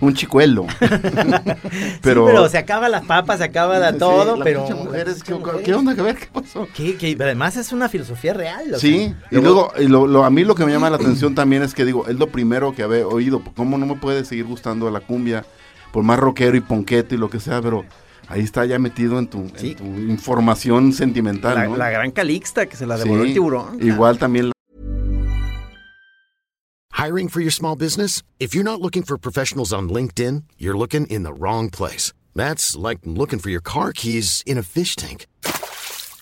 un, chicuelo. (laughs) pero, pero se acaba las papas, se acaba de Sí, todo, la pero... pinche mujer es que- ¿Qué onda? A ver, ¿qué pasó? Que, que además es una filosofía real. Sí, sea, y luego, y lo, lo- a mí lo que me llama la atención también es que digo, es lo primero que había oído, ¿cómo no me puede seguir gustando la cumbia? Por más rockero y ponqueto y lo que sea, pero ahí está ya metido en tu, en Sí. tu información sentimental, La, ¿no? la gran calixta que se la devoró Sí, el tiburón. Igual también Hiring for your small business? If you're not looking for professionals on LinkedIn, you're looking in the wrong place. That's like looking for your car keys in a fish tank.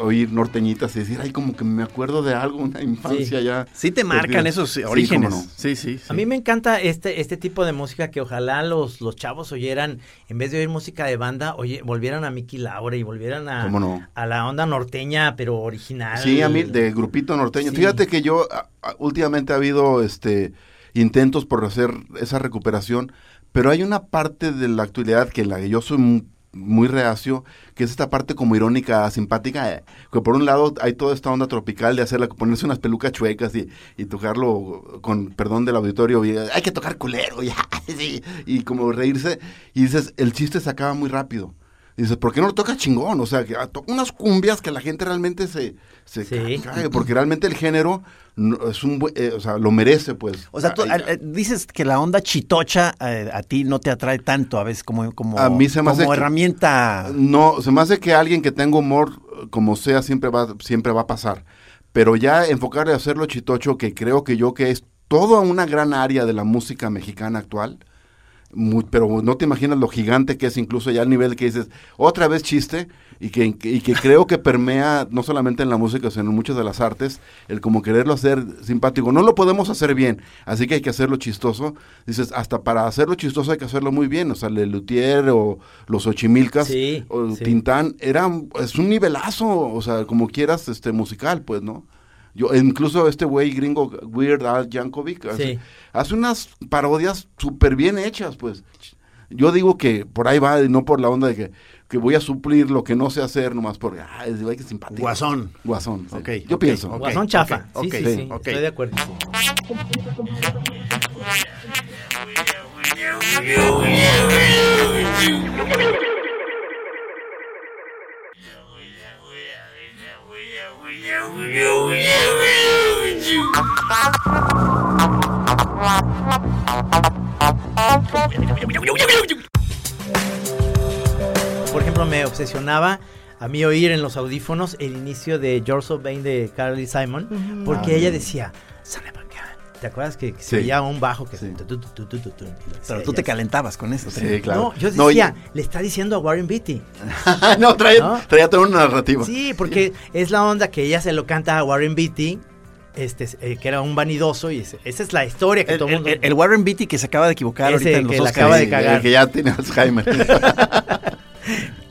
oír norteñitas y decir, ay, como que me acuerdo de algo, una infancia ya. Sí te marcan perdida". esos orígenes. no. Sí, sí, sí. A mí me encanta este, este tipo de música que ojalá los, los chavos oyeran, en vez de oír música de banda, oye, volvieran a Mickey Laura y volvieran a, a la onda norteña, pero original. Sí, a mí, de grupito norteño. Fíjate que yo, últimamente ha habido este intentos por hacer esa recuperación, pero hay una parte de la actualidad que la que yo soy muy reacio, que es esta parte como irónica, simpática, eh, que por un lado hay toda esta onda tropical de hacerla, ponerse unas pelucas chuecas y, y tocarlo con perdón del auditorio, y, hay que tocar culero, (laughs) sí, y como reírse, y dices, el chiste se acaba muy rápido. Y dices, ¿por qué no lo toca chingón? O sea, que ah, toca unas cumbias que la gente realmente se, se Sí. cae, porque realmente el género no- es un, eh, o sea, lo merece, pues. O sea, tú eh, dices que la onda chitocha eh, a ti no te atrae tanto a veces como, como, A mí se me hace como que- herramienta. No, se me hace que alguien que tenga humor, como sea, siempre va, siempre va a pasar. Pero ya enfocarle a hacerlo chitocho, que creo que yo que es toda una gran área de la música mexicana actual, muy- pero no te imaginas lo gigante que es incluso ya al nivel que dices, otra vez chiste, y que, y que creo que permea no solamente en la música, sino en muchas de las artes, el como quererlo hacer simpático. No lo podemos hacer bien, así que hay que hacerlo chistoso. Dices, hasta para hacerlo chistoso hay que hacerlo muy bien, o sea, el Luthier o los Ochimilcas Sí, o sí. Tintán, eran, es un nivelazo, o sea, como quieras, este, musical, pues, ¿no? Yo, incluso este güey gringo, Weird Al Yankovic, hace, Sí. hace unas parodias súper bien hechas, pues. Yo digo que por ahí va, y no por la onda de que, que voy a suplir lo que no sé hacer, nomás porque, ah, es que simpático. Guasón. Guasón. sí. Ok, Yo pienso. Guasón chafa. sí, sí, sí, estoy de acuerdo. Por ejemplo, me obsesionaba a mí oír en los audífonos el inicio de George O'Bain de Carly Simon, porque ella decía, "Son of a gun". ¿Te acuerdas que, que se Sí. oía un bajo que Sí. tu, tu, tu, tu, tu, tu, y Pero decía tú te ella, calentabas con eso. Sí, claro. No, yo No, decía, le está diciendo a Warren Beatty. no, traía, ¿No? traía toda una narrativa. Sí, porque es la onda que ella se lo canta a Warren Beatty, este, eh, que era un vanidoso, y ese- esa es la historia que El, todo el- mundo... el- el Warren Beatty que se acaba de equivocar Ese ahorita en los que la Oscars. acaba de Sí, cagar. el que ya tiene Alzheimer. (laughs)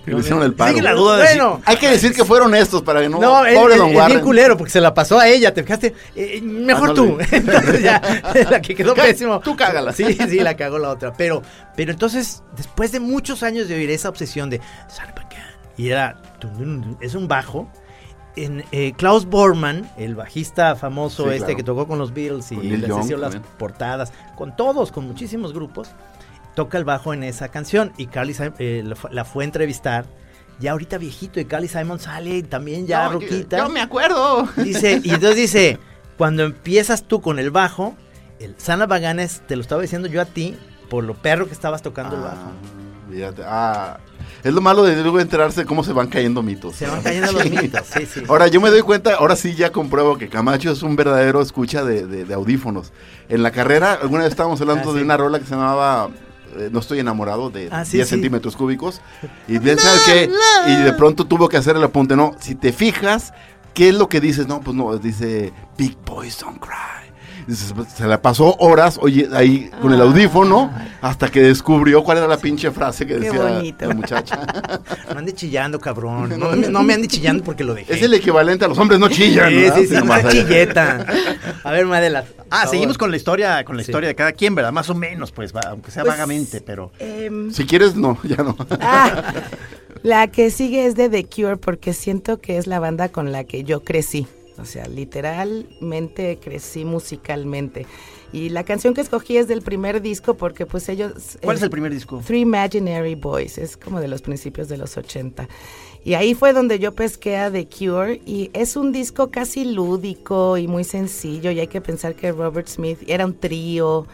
Le hicieron el paro. Sigue la duda de Bueno, Hay que decir que fueron estos para que no. No, pobre es- Don es bien culero porque se la pasó a ella, te fijaste. Eh, mejor tú. Ándale. (laughs) Entonces ya, (laughs) la que quedó pésimo. tú cágala. Sí, sí, la cagó la otra. Pero, pero entonces, después de muchos años de oír esa obsesión de y era, es un bajo. En, eh, Klaus Bormann, el bajista famoso Sí, este claro. que tocó con los Beatles y les Young hizo las también. portadas, con todos, con muchísimos grupos, toca el bajo en esa canción y Carly Simon, eh, la, fu- la fue a entrevistar. Ya ahorita viejito y Carly Simon sale también ya No, ruquita. Yo me acuerdo. Dice, y entonces dice, cuando empiezas tú con el bajo, el Sana Baganes, te lo estaba diciendo yo a ti, por lo perro que estabas tocando el bajo. Ah, fíjate. Ah, es lo malo de luego enterarse de cómo se van cayendo mitos. Se van cayendo los (laughs) mitos, sí, sí. Ahora yo me doy cuenta, ahora sí ya compruebo que Camacho es un verdadero escucha de, de- de audífonos. En la carrera, alguna vez estábamos hablando Ah, de sí. una rola que se llamaba eh, No estoy enamorado, de Ah, sí, 10 sí. centímetros cúbicos. Y bien, ¿sabes qué? Y de pronto tuvo que hacer el apunte, no, si te fijas, ¿qué es lo que dices? No, pues no, dice Big Boys Don't Cry. Pues, Se la pasó horas oye, ahí con el audífono hasta que descubrió cuál era la pinche frase que decía la muchacha. (laughs) No ande chillando, cabrón. (laughs) No, me- no me ande chillando porque lo dejé. Es el equivalente a los hombres no chillan. Sí, sí, sí, una chilleta. A ver, Madela. Ah, seguimos con la historia, con la Sí. historia de cada quien, ¿verdad? Más o menos, pues, va, aunque sea Pues, vagamente, pero. Em, Si quieres, no, (laughs) ya no. ah, la que sigue es de The Cure porque siento que es la banda con la que yo crecí. O sea, literalmente crecí musicalmente. Y la canción que escogí es del primer disco porque pues ellos... ¿Cuál es eh, el primer disco? Three Imaginary Boys, es como de los principios de los 80. Y ahí fue donde yo pesqué a The Cure y es un disco casi lúdico y muy sencillo y hay que pensar que Robert Smith era un trío,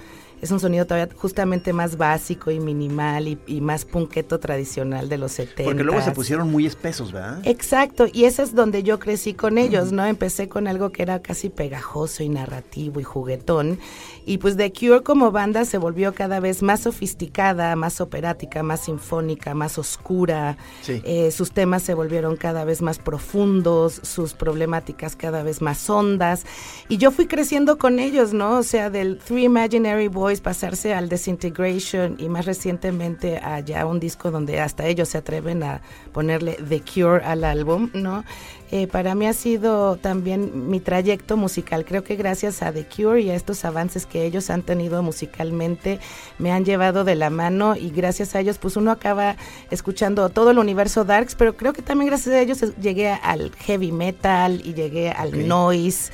es un sonido todavía justamente más básico y minimal y, y más punqueto tradicional de los 70. Porque luego se pusieron muy espesos, ¿verdad? Exacto, y ese es donde yo crecí con ellos, ¿no? Empecé con algo que era casi pegajoso y narrativo y juguetón, y pues The Cure como banda se volvió cada vez más sofisticada, más operática, más sinfónica, más oscura, Sí. Eh, sus temas se volvieron cada vez más profundos, sus problemáticas cada vez más hondas, y yo fui creciendo con ellos, ¿no? O sea, del Three Imaginary Boys pasarse al Disintegration y más recientemente a ya un disco donde hasta ellos se atreven a ponerle The Cure al álbum, ¿no? Eh, para mí ha sido también mi trayecto musical. Creo que gracias a The Cure y a estos avances que ellos han tenido musicalmente me han llevado de la mano y gracias a ellos pues uno acaba escuchando todo el universo Darks, pero creo que también gracias a ellos llegué al heavy metal y llegué al noise.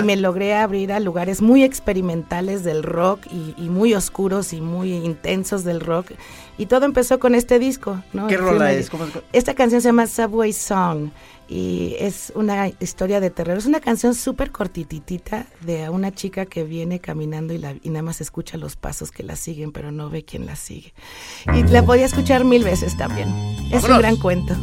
Y me logré abrir a lugares muy experimentales del rock y, y muy oscuros y muy intensos del rock. Y todo empezó con este disco, ¿no? ¿Qué rola es? ¿Cómo- esta canción se llama Subway Song y es una historia de terror. Es una canción súper cortititita de una chica que viene caminando y, la, y nada más escucha los pasos que la siguen, pero no ve quién la sigue. Y la podía escuchar mil veces también. Es un gran cuento.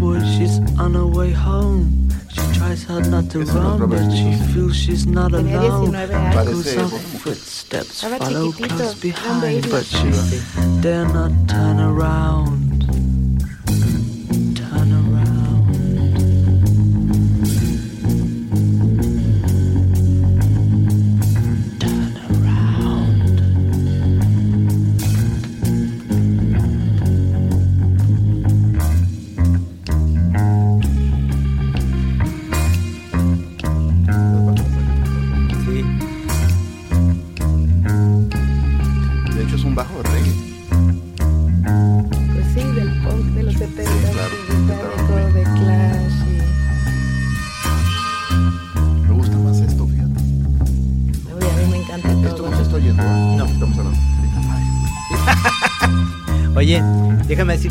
In subway, she's on her way home. She tries hard not to Ese no es run, but she feels she's not alone. 19 años. Parece Echoes of footsteps follow chiquitito, close behind, baby. but she dare not turn around.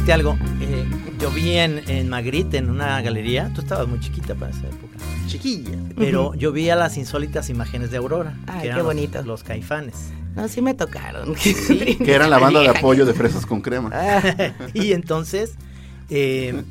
Decirte algo. eh, yo vi en, en Magritte, en una galería, tú estabas muy chiquita para esa época, Chiquilla. pero yo vi a las insólitas imágenes de Aurora, Ay, que eran qué los- bonito. Los, caifanes. No, sí me tocaron. (laughs) Que eran la banda de apoyo de Fresas con Crema. (laughs) y entonces, eh,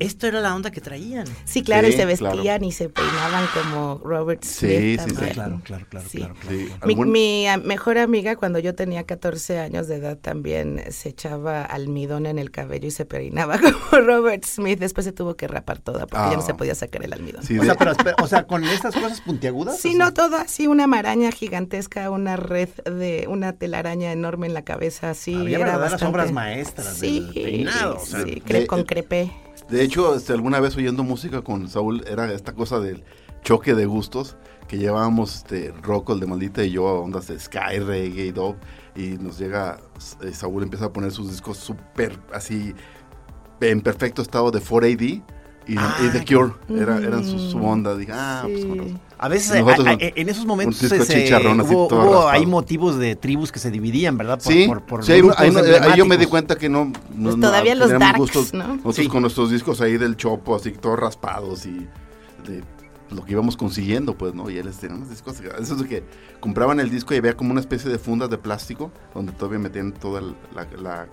esto era la onda que traían. Sí, claro, y se claro. vestían y se peinaban como Robert Smith. sí, sí, también. Claro, claro, claro, Sí. claro. claro. Sí, Mi, ah, mejor amiga cuando yo tenía 14 años de edad también se echaba almidón en el cabello y se peinaba (laughs) como Robert Smith. Después se tuvo que rapar toda porque ya no Ah. se podía sacar el almidón. Sí, O sea, pero, o sea, con estas cosas puntiagudas. Sí, o sea, no todo así, una maraña gigantesca, una red de una telaraña enorme en la cabeza, así. Había era bastante- obras maestras sí, del peinado. O sea, sí, cre- de- con crepé. De hecho, este, alguna vez oyendo música con Saúl, era esta cosa del choque de gustos, que llevábamos este, Rocco, el de Maldita, y yo ondas de Sky, Reggae y Dub, y nos llega, eh, Saúl empieza a poner sus discos súper, así, en perfecto estado de 4AD, y, y The Cure, era, eran su, su onda, dije, ah, pues con razón. A veces, Nosotros a- a- un- en esos momentos un disco se- chicharrón así hubo, todo hubo raspado. ahí motivos de tribus que se dividían, ¿verdad? Por- sí, por- por sí, ahí, yo me di cuenta que no, no- Pues no todavía los teníamos darks, gustos, ¿no? Nosotros Sí. con nuestros discos ahí del chopo, así todos raspados y de lo que íbamos consiguiendo, pues, ¿no? Y él tenía unos discos, eso es que compraban el disco y había como una especie de fundas de plástico donde todavía metían todo el, la- la-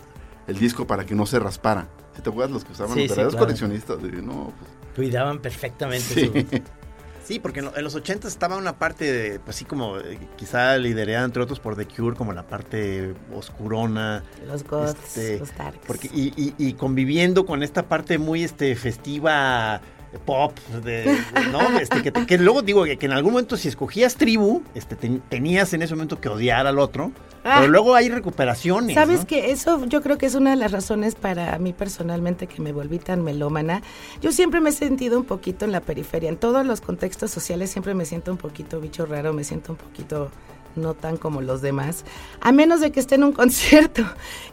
el disco para que no se raspara. ¿Sí ¿Te acuerdas los que usaban Sí, los sí, claro. coleccionistas? De, no, pues, Cuidaban perfectamente sí. su- Sí, porque en, lo- en los 80 estaba una parte, de, pues, así como eh, quizá liderada entre otros por The Cure, como la parte oscurona. Los goths, Este, los darks. Porque, y, y- y conviviendo con esta parte muy este, festiva pop, de, ¿no? (laughs) Este, que, que luego digo que, que en algún momento si escogías tribu, este, ten- tenías en ese momento que odiar al otro, Ah. Pero luego hay recuperaciones. Sabes ¿no? que eso yo creo que es una de las razones para mí personalmente que me volví tan melómana. Yo siempre me he sentido un poquito en la periferia. En todos los contextos sociales siempre me siento un poquito bicho raro, me siento un poquito no tan como los demás, a menos de que esté en un (laughs) concierto.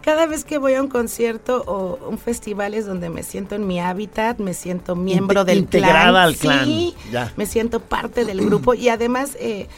Cada vez que voy a un concierto o un festival es donde me siento en mi hábitat, me siento miembro Inte- del integrada clan. al clan, Sí, ya. me siento parte del grupo y además eh,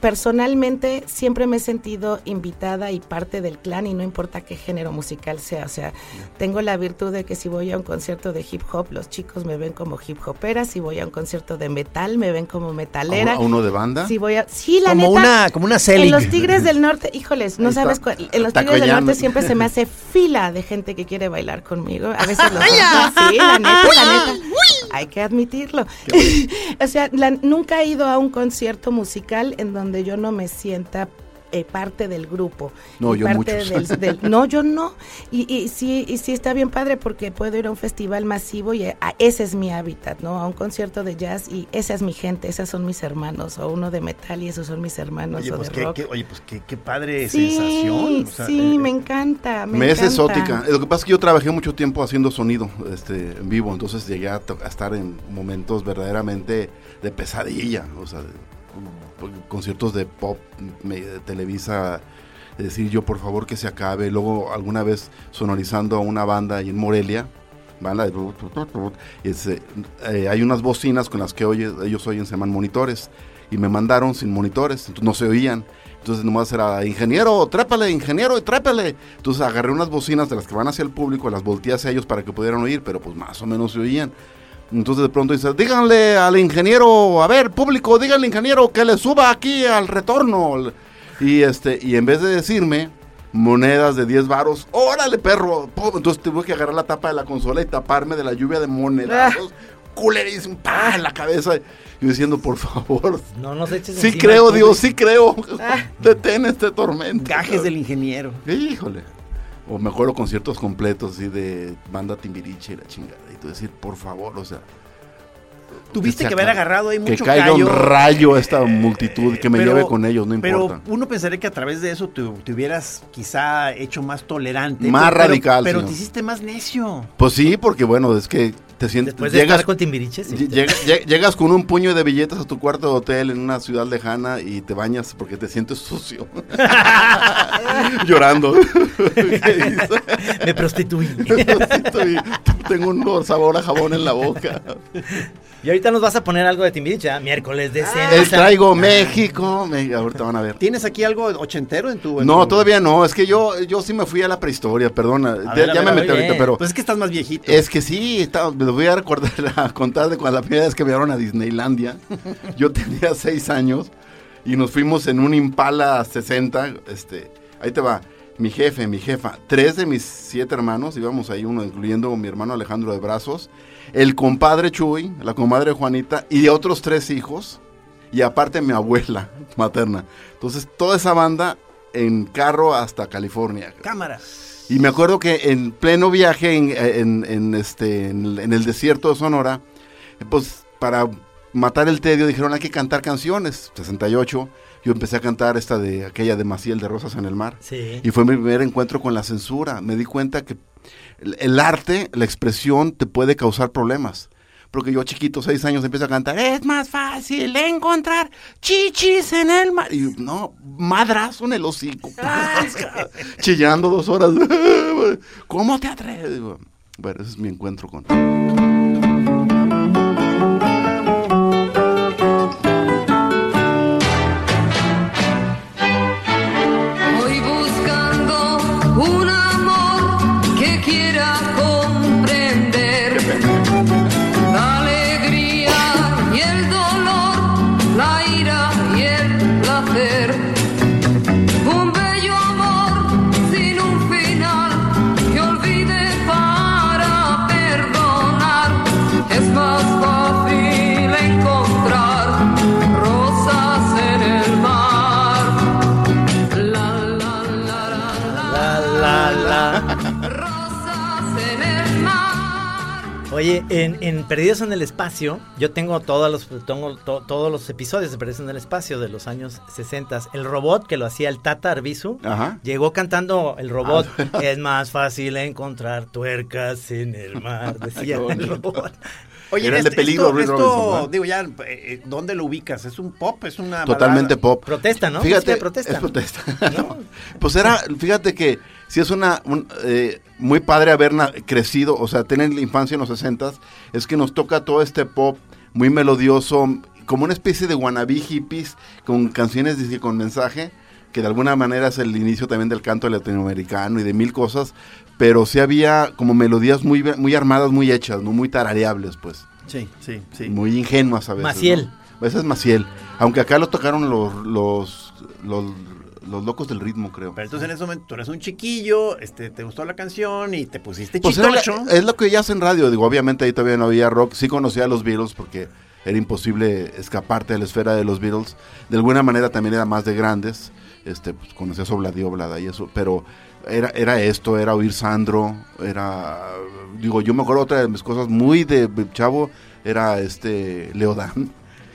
personalmente siempre me he sentido invitada y parte del clan y no importa qué género musical sea, o sea, tengo la virtud de que si voy a un concierto de hip hop, los chicos me ven como hip hopera, si voy a un concierto de metal, me ven como ¿A, metalera. a uno de banda? Si voy a, sí, la Como neta. una- como una En los Tigres del Norte, híjoles, no sabes cuál- en los Tigres del. Norte siempre se me hace fila de gente que quiere bailar conmigo. A veces los (laughs) sí, la neta, la neta. Hay que admitirlo. (laughs) o sea, la- nunca he ido a un concierto musical en donde yo no me sienta eh, parte del grupo. No, yo parte del- del- (laughs) no, yo no. Y, y sí, y sí está bien padre porque puedo ir a un festival masivo y eh, a- ese es mi hábitat, ¿no? A un concierto de jazz y esa es mi gente, esas son mis hermanos. O uno de metal y esos son mis hermanos. Oye, o pues de qué, rock. qué- oye, pues qué, qué padre Sí, sensación. o sea, sí, eh, me eh, encanta. Me, Me es encanta. exótica. Lo que pasa es que yo trabajé mucho tiempo haciendo sonido este, en vivo, entonces llegué a, a estar en momentos verdaderamente de pesadilla, o sea, de- conciertos de pop, Televisa, de decir yo por favor que se acabe, luego alguna vez sonorizando a una banda ahí en Morelia, y ese, eh, hay unas bocinas con las que oye- ellos oyen, se llaman monitores, y me mandaron sin monitores, entonces no se oían. Entonces nomás era, ingeniero, trépale, ingeniero, trépale. Entonces agarré unas bocinas de las que van hacia el público, las volteé hacia ellos para que pudieran oír, pero pues más o menos se oían. Entonces de pronto dice, díganle al ingeniero, a ver, público, díganle ingeniero que le suba aquí al retorno. Y este, y en vez de decirme monedas de 10 varos, órale perro, pum, entonces tuve que agarrar la tapa de la consola y taparme de la lluvia de monedazos, culerísimo, pa, en la cabeza. Yo diciendo, por favor, No nos eches sí encima creo, Dios, sí creo. Detén este tormento. Gajes del ingeniero. Híjole. O mejor los conciertos completos, así de banda timbiriche y la chingada. Y tú decir, por favor, o sea. Tuviste que haber agarrado ahí Que mucho caiga callo. un rayo a esta multitud, que me Pero- lleve con ellos, no Pero importa. uno pensaría que a través de eso te, te hubieras quizá hecho más tolerante. Más pero- radical, Pero, te hiciste más necio. Pues sí, porque bueno, es que te sientes. Después de llegas, estar con Timbiriche, sí. lle- llega- lle- llegas con un puño de billetes a tu cuarto de hotel en una ciudad lejana y te bañas porque te sientes sucio. (laughs) Llorando. ¿Qué (laughs) hice? Me prostituí. Tengo un sabor a jabón en la boca. y ahorita nos vas a poner algo de Timbiriche, ¿ah? miércoles de cena. Les traigo México. Me- ahorita van a ver. ¿Tienes aquí algo ochentero en tu.? en No, tu- todavía no. Es que yo, yo sí me fui a la prehistoria, perdona. Ya, ver, a ya ver, me metí ahorita, pero. Pues es que estás más viejito. Es que sí, me lo voy a recordar, (laughs) a contar de cuando la primera vez que me llevaron a Disneylandia. Yo (laughs) tenía seis años y nos fuimos en un Impala 60. Este, ahí te va. Mi jefe, mi jefa, tres de mis siete hermanos, íbamos ahí uno, incluyendo mi hermano Alejandro de Brazos, el compadre Chuy, la comadre Juanita y otros tres hijos, y aparte mi abuela (laughs) materna. Entonces, toda esa banda en carro hasta California. Cámara. Y me acuerdo que en pleno viaje en, en- en este, en, el- en el desierto de Sonora, pues para matar el tedio dijeron hay que cantar canciones. 68, yo empecé a cantar esta de aquella de Maciel de Rosas en el Mar. Sí. Y fue mi primer encuentro con la censura. Me di cuenta que el, el arte, la expresión te puede causar problemas. Porque yo chiquito, seis años, empiezo a cantar, es más fácil encontrar chichis en el mar. Y no, madrazo en el hocico. (laughs) (laughs) Chillando dos horas. (laughs) ¿Cómo te atreves? Bueno, ese es mi encuentro con... Oye, en, en Perdidos en el Espacio, yo tengo todos los tengo to- todos los episodios de Perdidos en el Espacio de los años 60. El robot que lo hacía el Tata Arbizu, Ajá. llegó cantando el robot. Ah. es más fácil encontrar tuercas en el mar, (laughs) decía el robot. Oye, Era el de este- peligro, esto, Rick esto, Robinson, ¿verdad? digo ya, eh, ¿dónde lo ubicas? ¿Es un pop? ¿Es una Totalmente balada? pop. Protesta, ¿no? Fíjate, protesta. es protesta. (laughs) (laughs) pues era, fíjate que si es una un, eh, muy padre haber na- crecido, o sea, tener la infancia en los 60 es que nos toca todo este pop muy melodioso, como una especie de wannabe hippies con canciones con mensaje, que de alguna manera es el inicio también del canto latinoamericano y de mil cosas, pero sí había como melodías muy muy armadas, muy hechas, no muy tarareables, pues. Sí, sí, sí. Muy ingenuas a veces. Maciel. ¿no? A veces Maciel. Aunque acá lo tocaron los, los, los, los locos del ritmo, creo. Pero entonces en ese momento tú eres un chiquillo, este, te gustó la canción y te pusiste Pues la- chitocho. es lo que ya hacen radio. Digo, obviamente ahí todavía no había rock. Sí conocía a los Beatles porque era imposible escaparte de la esfera de los Beatles. De alguna manera también era más de grandes. Este, pues conocía a Obladi Oblada y eso. Pero era, era esto, era oír Sandro. Era. Digo, yo me acuerdo otra de mis cosas muy de chavo. Era este Leodán.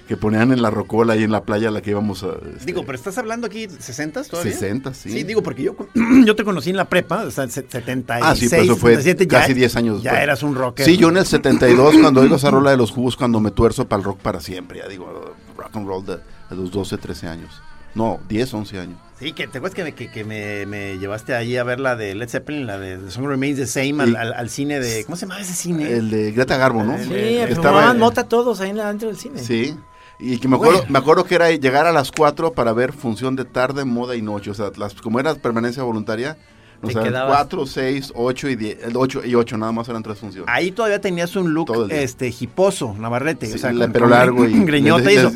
Que ponían en la rocola ahí en la playa a la que íbamos a. este, Digo, pero estás hablando aquí 60 todavía. 60, sí. Sí, digo, porque yo, (clears throat) yo te conocí en la prepa, o sea, se- 76, Ah, sí, pero eso fue 77, ya- casi 10 años Ya eras un rocker. Sí, yo en el 72, cuando oigo esa rola de los jugos, cuando me tuerzo para el rock para siempre, ya digo, rock and roll de, de los 12, 13 años. No, 10, 11 años. Sí, que te acuerdas que, me, que, que me, me llevaste ahí a ver la de Led Zeppelin, la de The Song Remains the Same, al, Sí. al- al cine de... ¿Cómo se llamaba ese cine? El de Greta Garbo, ¿no? Sí, Que en- mota todos ahí en la- dentro del cine. Sí. Y que me acuerdo, me acuerdo que era llegar a las 4 para ver función de tarde, moda y noche. O sea, las, como era permanencia voluntaria, o Te sea, quedabas- 4, 6, 8 y 10. 8 y 8, nada más eran tres funciones. Ahí todavía tenías un look este hiposo, Navarrete, Sí, o sea, la- con- pero con largo y (laughs) greñota y eso.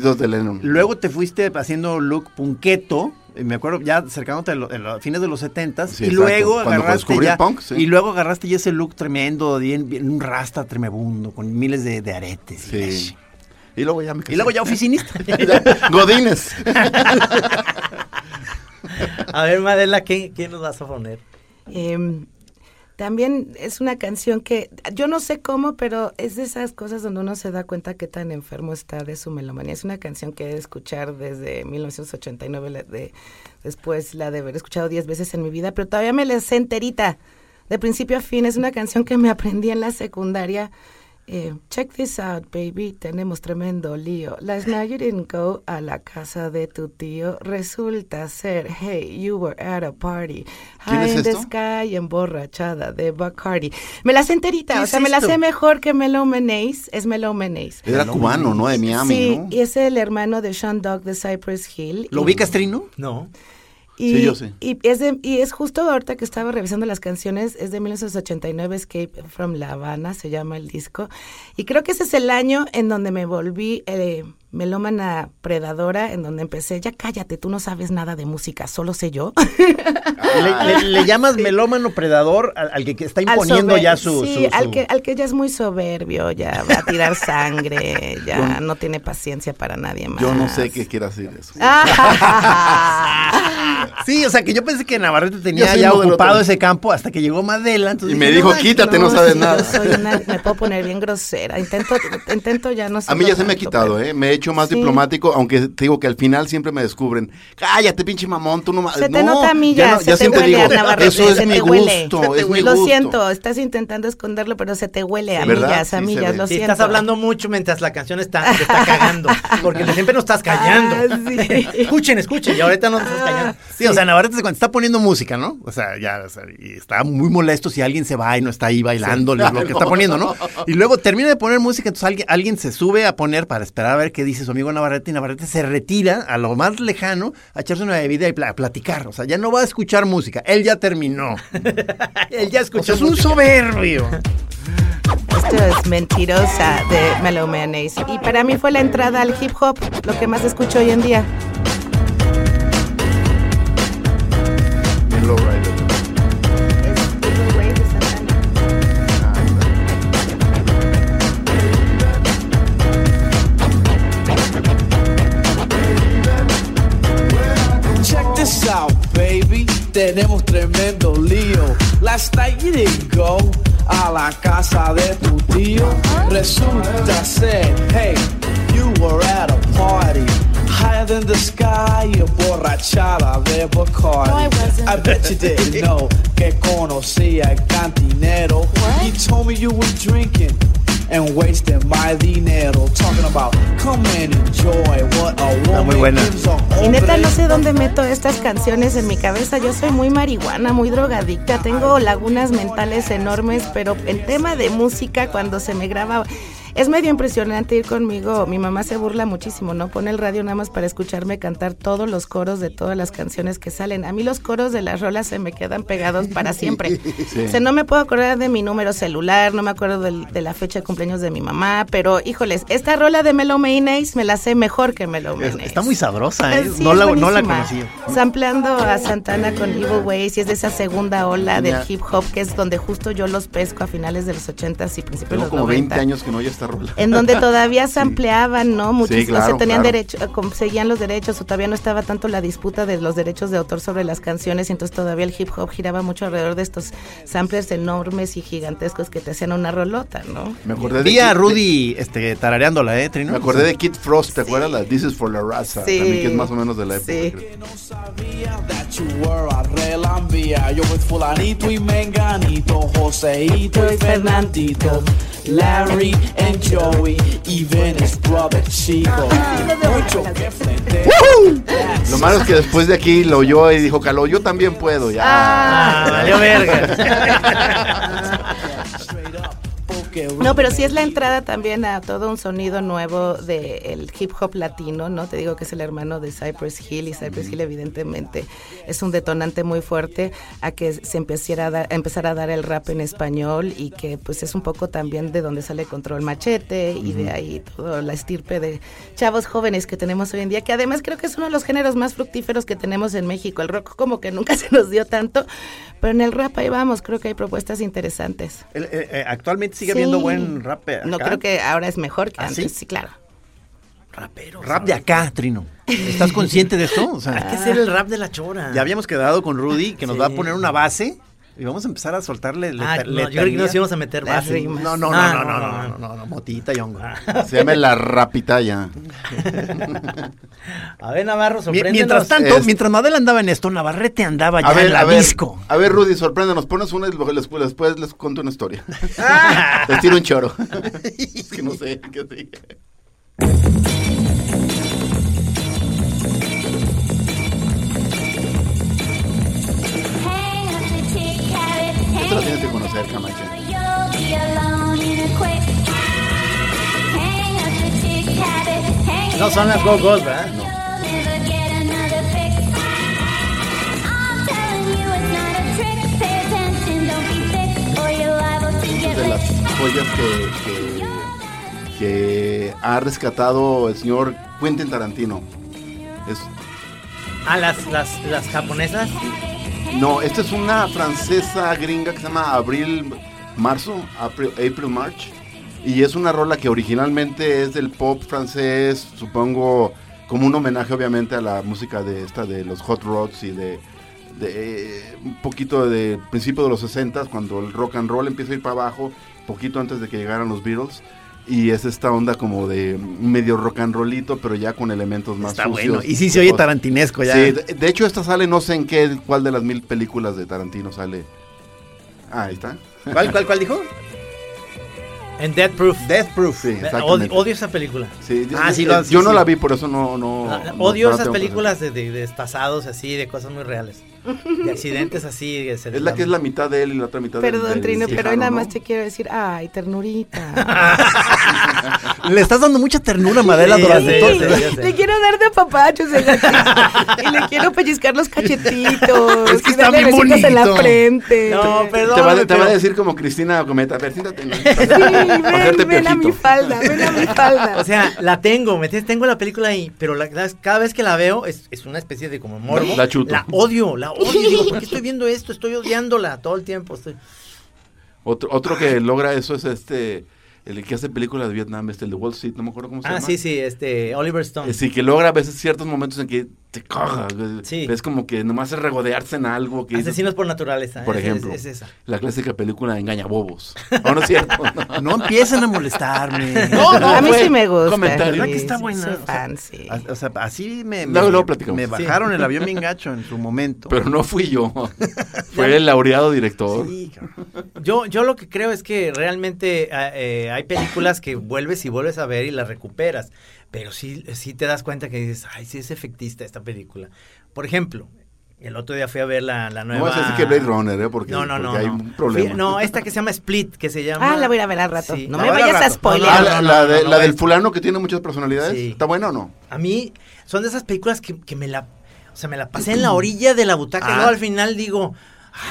Luego te fuiste haciendo look punqueto, eh, me acuerdo ya acercándote a lo- en los fines de los 70 Sí, y exacto. luego Cuando agarraste ya punk, sí. y luego agarraste ya ese look tremendo, bien, bien, un rasta tremebundo con miles de, de aretes. y Sí. Y luego ya me casé. Y luego ya oficinista. (laughs) Godines. (laughs) A ver, Madela, ¿qué, qué nos vas a poner? Em, también es una canción que yo no sé cómo, pero es de esas cosas donde uno se da cuenta qué tan enfermo está de su melomanía. Es una canción que he de escuchar desde 1989, la de, después la de haber escuchado 10 veces en mi vida, pero todavía me la sé enterita, de principio a fin. Es una canción que me aprendí en la secundaria. Eh, check this out, baby, tenemos tremendo lío. Last night you didn't go a la casa de tu tío. Resulta ser, hey, you were at a party. ¿Quién High es in the esto? sky, emborrachada de Bacardi. Me la sé enterita, ¿Qué o es sea, me la sé mejor que Melo Menace. Es Melo Menace. Era cubano, ¿no? De Miami, sí, ¿no? y es el hermano de Sean Dog de Cypress Hill. ¿Lo ubicas, Trino? No. Y, Sí, yo sé. Y es, de- y es justo ahorita que estaba revisando las canciones, es de 1989, Escape from La Habana, se llama el disco. Y creo que ese es el año en donde me volví eh, melómana predadora, en donde empecé, ya cállate, tú no sabes nada de música, solo sé yo. Le, le- le (laughs) llamas melómano predador al, al que, está imponiendo ya su... Sí, su- al, que, al que ya es muy soberbio, ya va a tirar sangre, (laughs) ya no tiene paciencia para nadie más. Yo no sé qué quiere decir eso. (laughs) Sí, o sea, que yo pensé que Navarrete tenía ya ocupado ese campo hasta que llegó Madela. entonces Y me dije, dijo, no, quítate, no, sabes nada. soy una- me puedo poner bien grosera. Intento, intento ya no A mí ya se me ha quitado, pero- ¿eh? Me he hecho más Sí. diplomático, aunque te digo que al final siempre me descubren. Cállate, pinche mamón, tú no ma-". Se te no, nota a mí ya ya, no- se ya te siempre huele digo, a Navarrete, eso es se mi te huele. gusto, es mi Lo siento, estás intentando esconderlo, pero se te huele a millas, a Sí, se millas, lo Sí, siento. estás hablando mucho mientras la canción está, te está cagando. (laughs) Porque siempre nos estás callando. Ah, sí. (laughs) Escuchen, escuchen. Y ahorita nos estás callando. Sí, o sea, Navarrete cuando está poniendo música, ¿no? O sea, ya, o sea, y está muy molesto si alguien se va y no está ahí bailando lo que está (laughs) poniendo, ¿no? Y luego termina de poner música, entonces alguien, alguien se sube a poner para esperar a ver qué dice su amigo Navarrete y Navarrete se retira a lo más lejano a echarse una bebida y a platicar. O sea, ya no va a escuchar música, él ya terminó. (laughs) Él ya O escuchó. sea, es un soberbio. Esto es Mentirosa de Mellow Mayonnaise. Y para mí fue la entrada al hip hop, lo que más escucho hoy en día. Tenemos tremendo lío. Last night you didn't go a la casa de tu tío. Resulta ser, hey, you were at a party. Higher than the sky, borrachada de Bacardi. No, I wasn't. I bet you didn't know que conocía el cantinero. You told me you were drinking and wasting my dinero. Talking about woman muy buena. Y neta no sé dónde meto estas canciones en mi cabeza. Yo soy muy marihuana, muy drogadicta. Tengo lagunas mentales enormes, pero en tema de música, cuando se me graba, es medio impresionante ir conmigo. Mi mamá se burla muchísimo, ¿no? Pone el radio nada más para escucharme cantar todos los coros de todas las canciones que salen. A mí los coros de las rolas se me quedan pegados para siempre. (laughs) Sí. O sea, no me puedo acordar de mi número celular, no me acuerdo del- de la fecha de cumpleaños de mi mamá, pero híjoles, esta rola de Melo Mayonnaise me la sé mejor que Melo Mayonnaise. está muy sabrosa, ¿eh? Sí, no, es la, no la conocía. Sampleando a Santana con Evil Ways y es de esa segunda ola del hip hop que es donde justo yo los pesco a finales de los 80s y principios de Tengo los como 90. 20 años que no oye esta rola. En donde todavía sampleaban, (laughs) ¿no? Muchísimo, claro, o sea, tenían claro. derecho, eh, conseguían los derechos o todavía no estaba tanto la disputa de los derechos de autor sobre las canciones y entonces todavía el hip hop giraba mucho alrededor de estos samplers enormes y gigantescos que te hacían una rolota, ¿no? Me acordé de, Vi a Kid- Rudy este, tarareándola, ¿eh, Trino? Me acordé de Kid Frost, ¿te acuerdas? La This is for la raza. Sí. También que es más o menos de la época. Sí. creo. Yo with fulanito y menganito, Joseito y Fernandito, Larry Joey, even his brother Chico. Mucho que frente. Lo malo es que después de aquí lo oyó y dijo, Calo, yo también puedo. Ya. Ah, valió verga. (laughs) No, pero sí es la entrada también a todo un sonido nuevo del hip hop latino, ¿no? Te digo que es el hermano de Cypress Hill y Cypress Hill evidentemente es un detonante muy fuerte a que se empezara a dar, empezar a dar el rap en español y que pues es un poco también de donde sale Control Machete y de ahí toda la estirpe de chavos jóvenes que tenemos hoy en día, que además creo que es uno de los géneros más fructíferos que tenemos en México. El rock como que nunca (laughs) se nos dio tanto, pero en el rap ahí vamos, creo que hay propuestas interesantes. El- eh, eh, actualmente sigue Sí. habiendo buen rap No creo que ahora es mejor que ¿Ah, antes, sí? sí, claro. Raperos. Rap de acá, Trino. ¿Estás consciente de esto? O sea, Hay que ser el rap de la chora. ya habíamos quedado con Rudy que nos Sí. va a poner una base y vamos a empezar a soltarle Ah, no, yo creo que nos íbamos a meter Las base. rimas. No, no, no, Ah, no, no, no, no, no. no, no, no, motita y hongo. Se llama La Rapitaya. (laughs) A ver, Navarro, sorpréndenos. Mientras tanto, Es- mientras Madela andaba en esto, Navarrete andaba ya A ver, en la a ver, disco. a ver, Rudy, sorpréndenos. Pones una y les- después les cuento una historia. (laughs) les tiro un choro. (laughs) es que no sé qué diga. Esto lo tienes que conocer, Camacho. No son las Go-Go's, ¿verdad? No. De las joyas que, que, que ha rescatado el señor Quentin Tarantino. Es, Ah, las, las, las japonesas. No, esta es una francesa gringa que se llama Abril Marzo, April, March. Y es una rola que originalmente es del pop francés, supongo, como un homenaje obviamente a la música de esta de los Hot Rods y de, de, eh, un poquito de principio de los 60 cuando el rock and roll empieza a ir para abajo, poquito antes de que llegaran los Beatles. Y es esta onda como de medio rock and rollito, pero ya con elementos más Está sucios. bueno. Y sí se oye tarantinesco ya. Sí, de, de hecho esta sale, no sé en qué, cuál de las mil películas de Tarantino sale. Ah, ahí está. ¿Cuál, cuál, cuál dijo? En Death Proof. Death Proof. Sí, Odio, exactamente. odio esa película. Sí, Ah, yo- sí, lo- yo sí, no sí. la vi, por eso no... no, Ah, odio no esas películas de, de, destazados así, de cosas muy reales. (laughs) De accidentes así. de. Es la que es la mitad de él y la otra mitad Perdón, del Trino, pero hoy nada ¿no? más te quiero decir, ay, ternurita. (laughs) Le estás dando mucha ternura a Madela Sí, durante ya todo. Le quiero dar de papachos y le quiero pellizcar los cachetitos. Es que y está darle bien en la frente. No, perdón. Te va, te va a decir como Cristina Cometa, a ver, siéntate. ¿no? Sí, ven, ven a mi falda, ven a mi falda. O sea, la tengo, ¿me? Tengo la película ahí, pero la- la- cada vez que la veo es, es una especie de como morbo. La chuto. La odio, la odio. Digo, ¿por qué (laughs) estoy viendo esto? Estoy odiándola todo el tiempo. Estoy... Otro, otro que logra eso es este, el que hace películas de Vietnam, este, el de Wall Street, no me acuerdo cómo se Ah, llama. sí, sí, este, Oliver Stone. Eh, Sí, que logra a veces ciertos momentos en que te güey. Sí. Es como que nomás es regodearse en algo que dices- Asesinos por naturaleza. por es- ejemplo, Es, es esa. la clásica película Engaña Bobos. (laughs) ¿O no es cierto? (laughs) No empiecen a molestarme. (laughs) No, no, a mí fue sí me gusta. comentario. ¿Verdad que sí, está sí, buena? soy O sea, fan, sí. A- O sea, así me, me, Luego, luego platicamos. me Sí. bajaron el avión bien gacho en su momento. Pero no fui yo. Fue el laureado director. Sí. Yo, yo lo que creo es que realmente eh, eh, hay películas que vuelves y vuelves a ver y las recuperas. Pero sí, sí te das cuenta que dices, ay, sí es efectista esta película. Por ejemplo, el otro día fui a ver la, la nueva... No vas a decir que Blade Runner, ¿eh? Porque, No, no, no. hay no. un problema. Fui- no, esta que se llama Split, que se llama... Ah, la voy a ir a ver al rato. Sí. No, me vayas a rato. spoilear. Ah, la, no, la no, de- no, la del fulano que tiene muchas personalidades. Sí. ¿Está buena o no? A mí son de esas películas que, que me la... O sea, me la pasé en la (clears throat) orilla de la butaca y luego al final digo...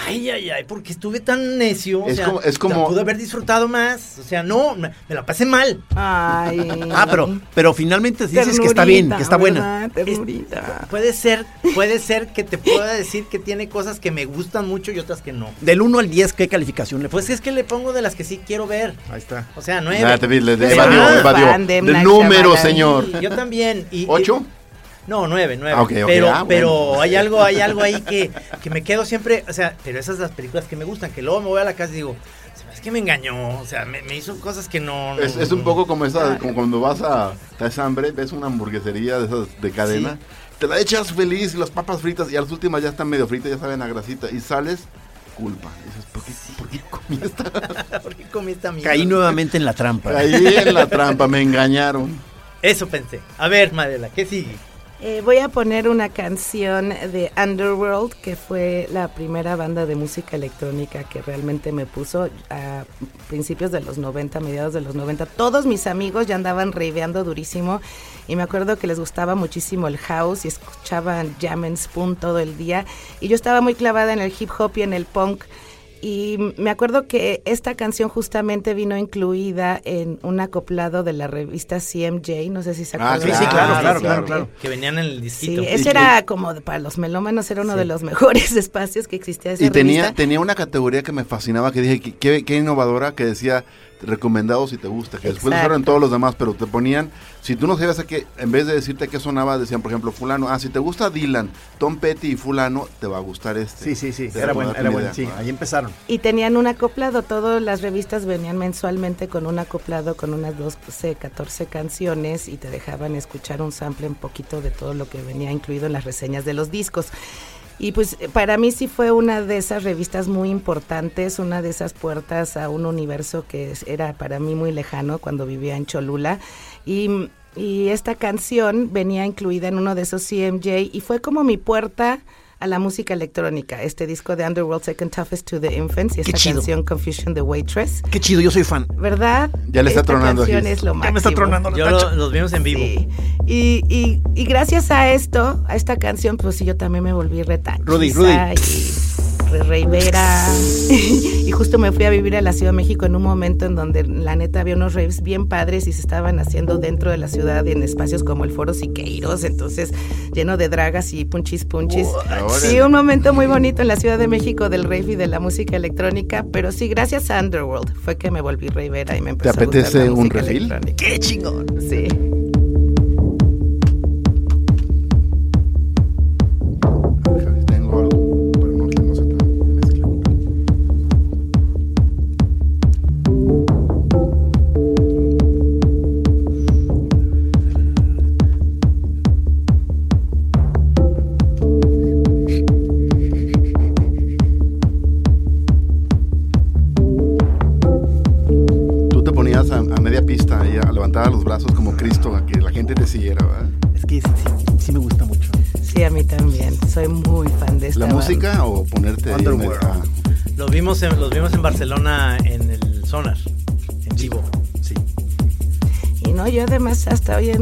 Ay, ay, ay, porque estuve tan necio. o Es sea, como- es como- pude haber disfrutado más. O sea, no, me, me la pasé mal. Ay. (laughs) Ah, pero, pero finalmente dices que está bien, que está buena. Ternurita. Puede ser, puede ser que te pueda decir que tiene cosas que me gustan mucho y otras que no. Del 1 al 10, ¿qué calificación le Pues pones? es que le pongo de las que sí quiero ver. Ahí está. O sea, nueve. Nada, te vi, le- le evadió, Ah, evadió. de número, señor. Sí, yo también. Y, ¿Ocho? No, nueve, nueve. Ah, ok, ok, pero ah, bueno. pero hay algo, hay algo ahí que, que me quedo siempre, o sea, pero esas son las películas que me gustan, que luego me voy a la casa y digo, "Se me hace que me engañó, o sea, me, me hizo cosas que no... no- Es, es un poco como esa, como cuando vas a, te das hambre, ves una hamburguesería de esas de cadena, te la echas feliz las papas fritas y a las últimas ya están medio fritas, ya saben a grasita y sales, culpa. Y dices, ¿por qué, por qué comí esta? (laughs) ¿Por qué comí esta mierda? Caí nuevamente en la trampa. Caí en la trampa, me engañaron. Eso pensé. A ver, Madela, ¿qué sigue? Eh, voy a poner una canción de Underworld, que fue la primera banda de música electrónica que realmente me puso a principios de los 90, mediados de los 90. Todos mis amigos ya andaban raveando durísimo y me acuerdo que les gustaba muchísimo el house y escuchaban Jam and Spoon todo el día. Y yo estaba muy clavada en el hip hop y en el punk. Y me acuerdo que esta canción justamente vino incluida en un acoplado de la revista CMJ, no sé si se Ah, acuerdan. sí, sí, claro, de claro, claro, claro. Que venían en el disquito. Sí, ese era como de- para los melómanos, era uno Sí. de los mejores (laughs) espacios que existía esa Y tenía, revista. tenía una categoría que me fascinaba, que dije, "Qué- qué, qué innovadora, que decía recomendado si te gusta, que después usaron todos los demás, pero te ponían, si tú no sabías a qué, en vez de decirte qué sonaba, decían, por ejemplo, fulano, ah, si te gusta Dylan, Tom Petty y fulano, te va a gustar este. Sí, sí, sí, Te era bueno, era bueno, sí, ahí empezaron. Y tenían un acoplado, todas las revistas venían mensualmente con un acoplado con unas 12, 14 canciones y te dejaban escuchar un sample un poquito de todo lo que venía incluido en las reseñas de los discos. Y pues eh, para mí sí fue una de esas revistas muy importantes, una de esas puertas a un universo que era para mí muy lejano cuando vivía en Cholula. Y, y esta canción venía incluida en uno de esos CMJ y fue como mi puerta a la música electrónica, este disco de Underworld Second Toughest to the Infants y esta canción Confusion the Waitress. Qué chido, yo soy fan. ¿Verdad? Ya le está Esta tronando canción es lo Ya máximo. me está tronando la Yo tacha. lo- los vimos en vivo. Sí. Y, y, y gracias a esto, a esta canción, pues sí, yo también me volví retachiza Rudy, Rudy. y re reivera. (laughs) y justo me fui a vivir a la Ciudad de México en un momento en donde la neta había unos raves bien padres y se estaban haciendo dentro de la ciudad y en espacios como el Foro Siqueiros, entonces lleno de dragas y punchis punchis. Sí, un momento muy bonito en la Ciudad de México del rave y de la música electrónica, pero sí, gracias a Underworld fue que me volví reivera y me empezó a gustar apetece la un música electrónica. Qué chingón. Sí.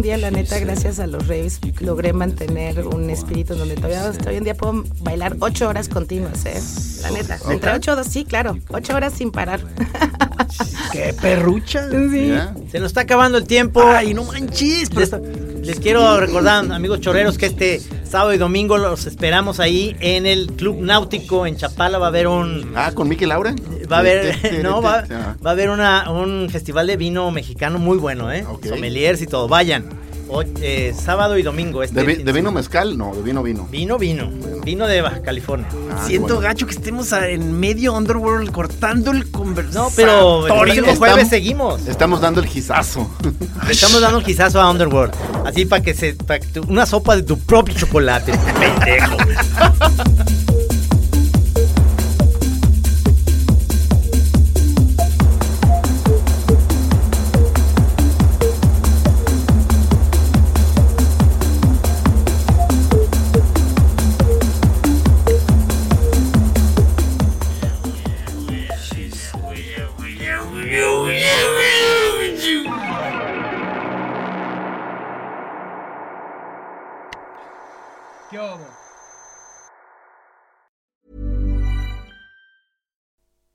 Día, la neta, gracias a los raves, logré mantener un espíritu en donde todavía hasta hoy en día puedo bailar ocho horas continuas, ¿eh? La neta. Entre ocho horas, sí, claro. Ocho horas sin parar. (laughs) Qué perrucha. Se nos está acabando el tiempo. Ay, no manches. pero Les, está- les quiero recordar, amigos choreros, que este sábado y domingo los esperamos ahí en el Club Náutico en Chapala. Va a haber un. Ah, con Miki Laura. Va a haber, (laughs) (laughs) no, va, va a haber una, un festival de vino mexicano muy bueno, ¿eh? Ok. Sommeliers y todo. Vayan. O- eh, sábado y domingo. Este ¿De, vi- fin de vino mezcal? No, de vino vino. Vino, vino. Vino de Baja California. Ah, Siento bueno. gacho que estemos en medio Underworld cortando el No, conversatorio. pero el próximo Estamos- jueves seguimos. Estamos dando el gizazo. Le (laughs) estamos dando un quizazo a Underworld. Así para que se. pa' que tu- una sopa de tu propio chocolate. Pendejo.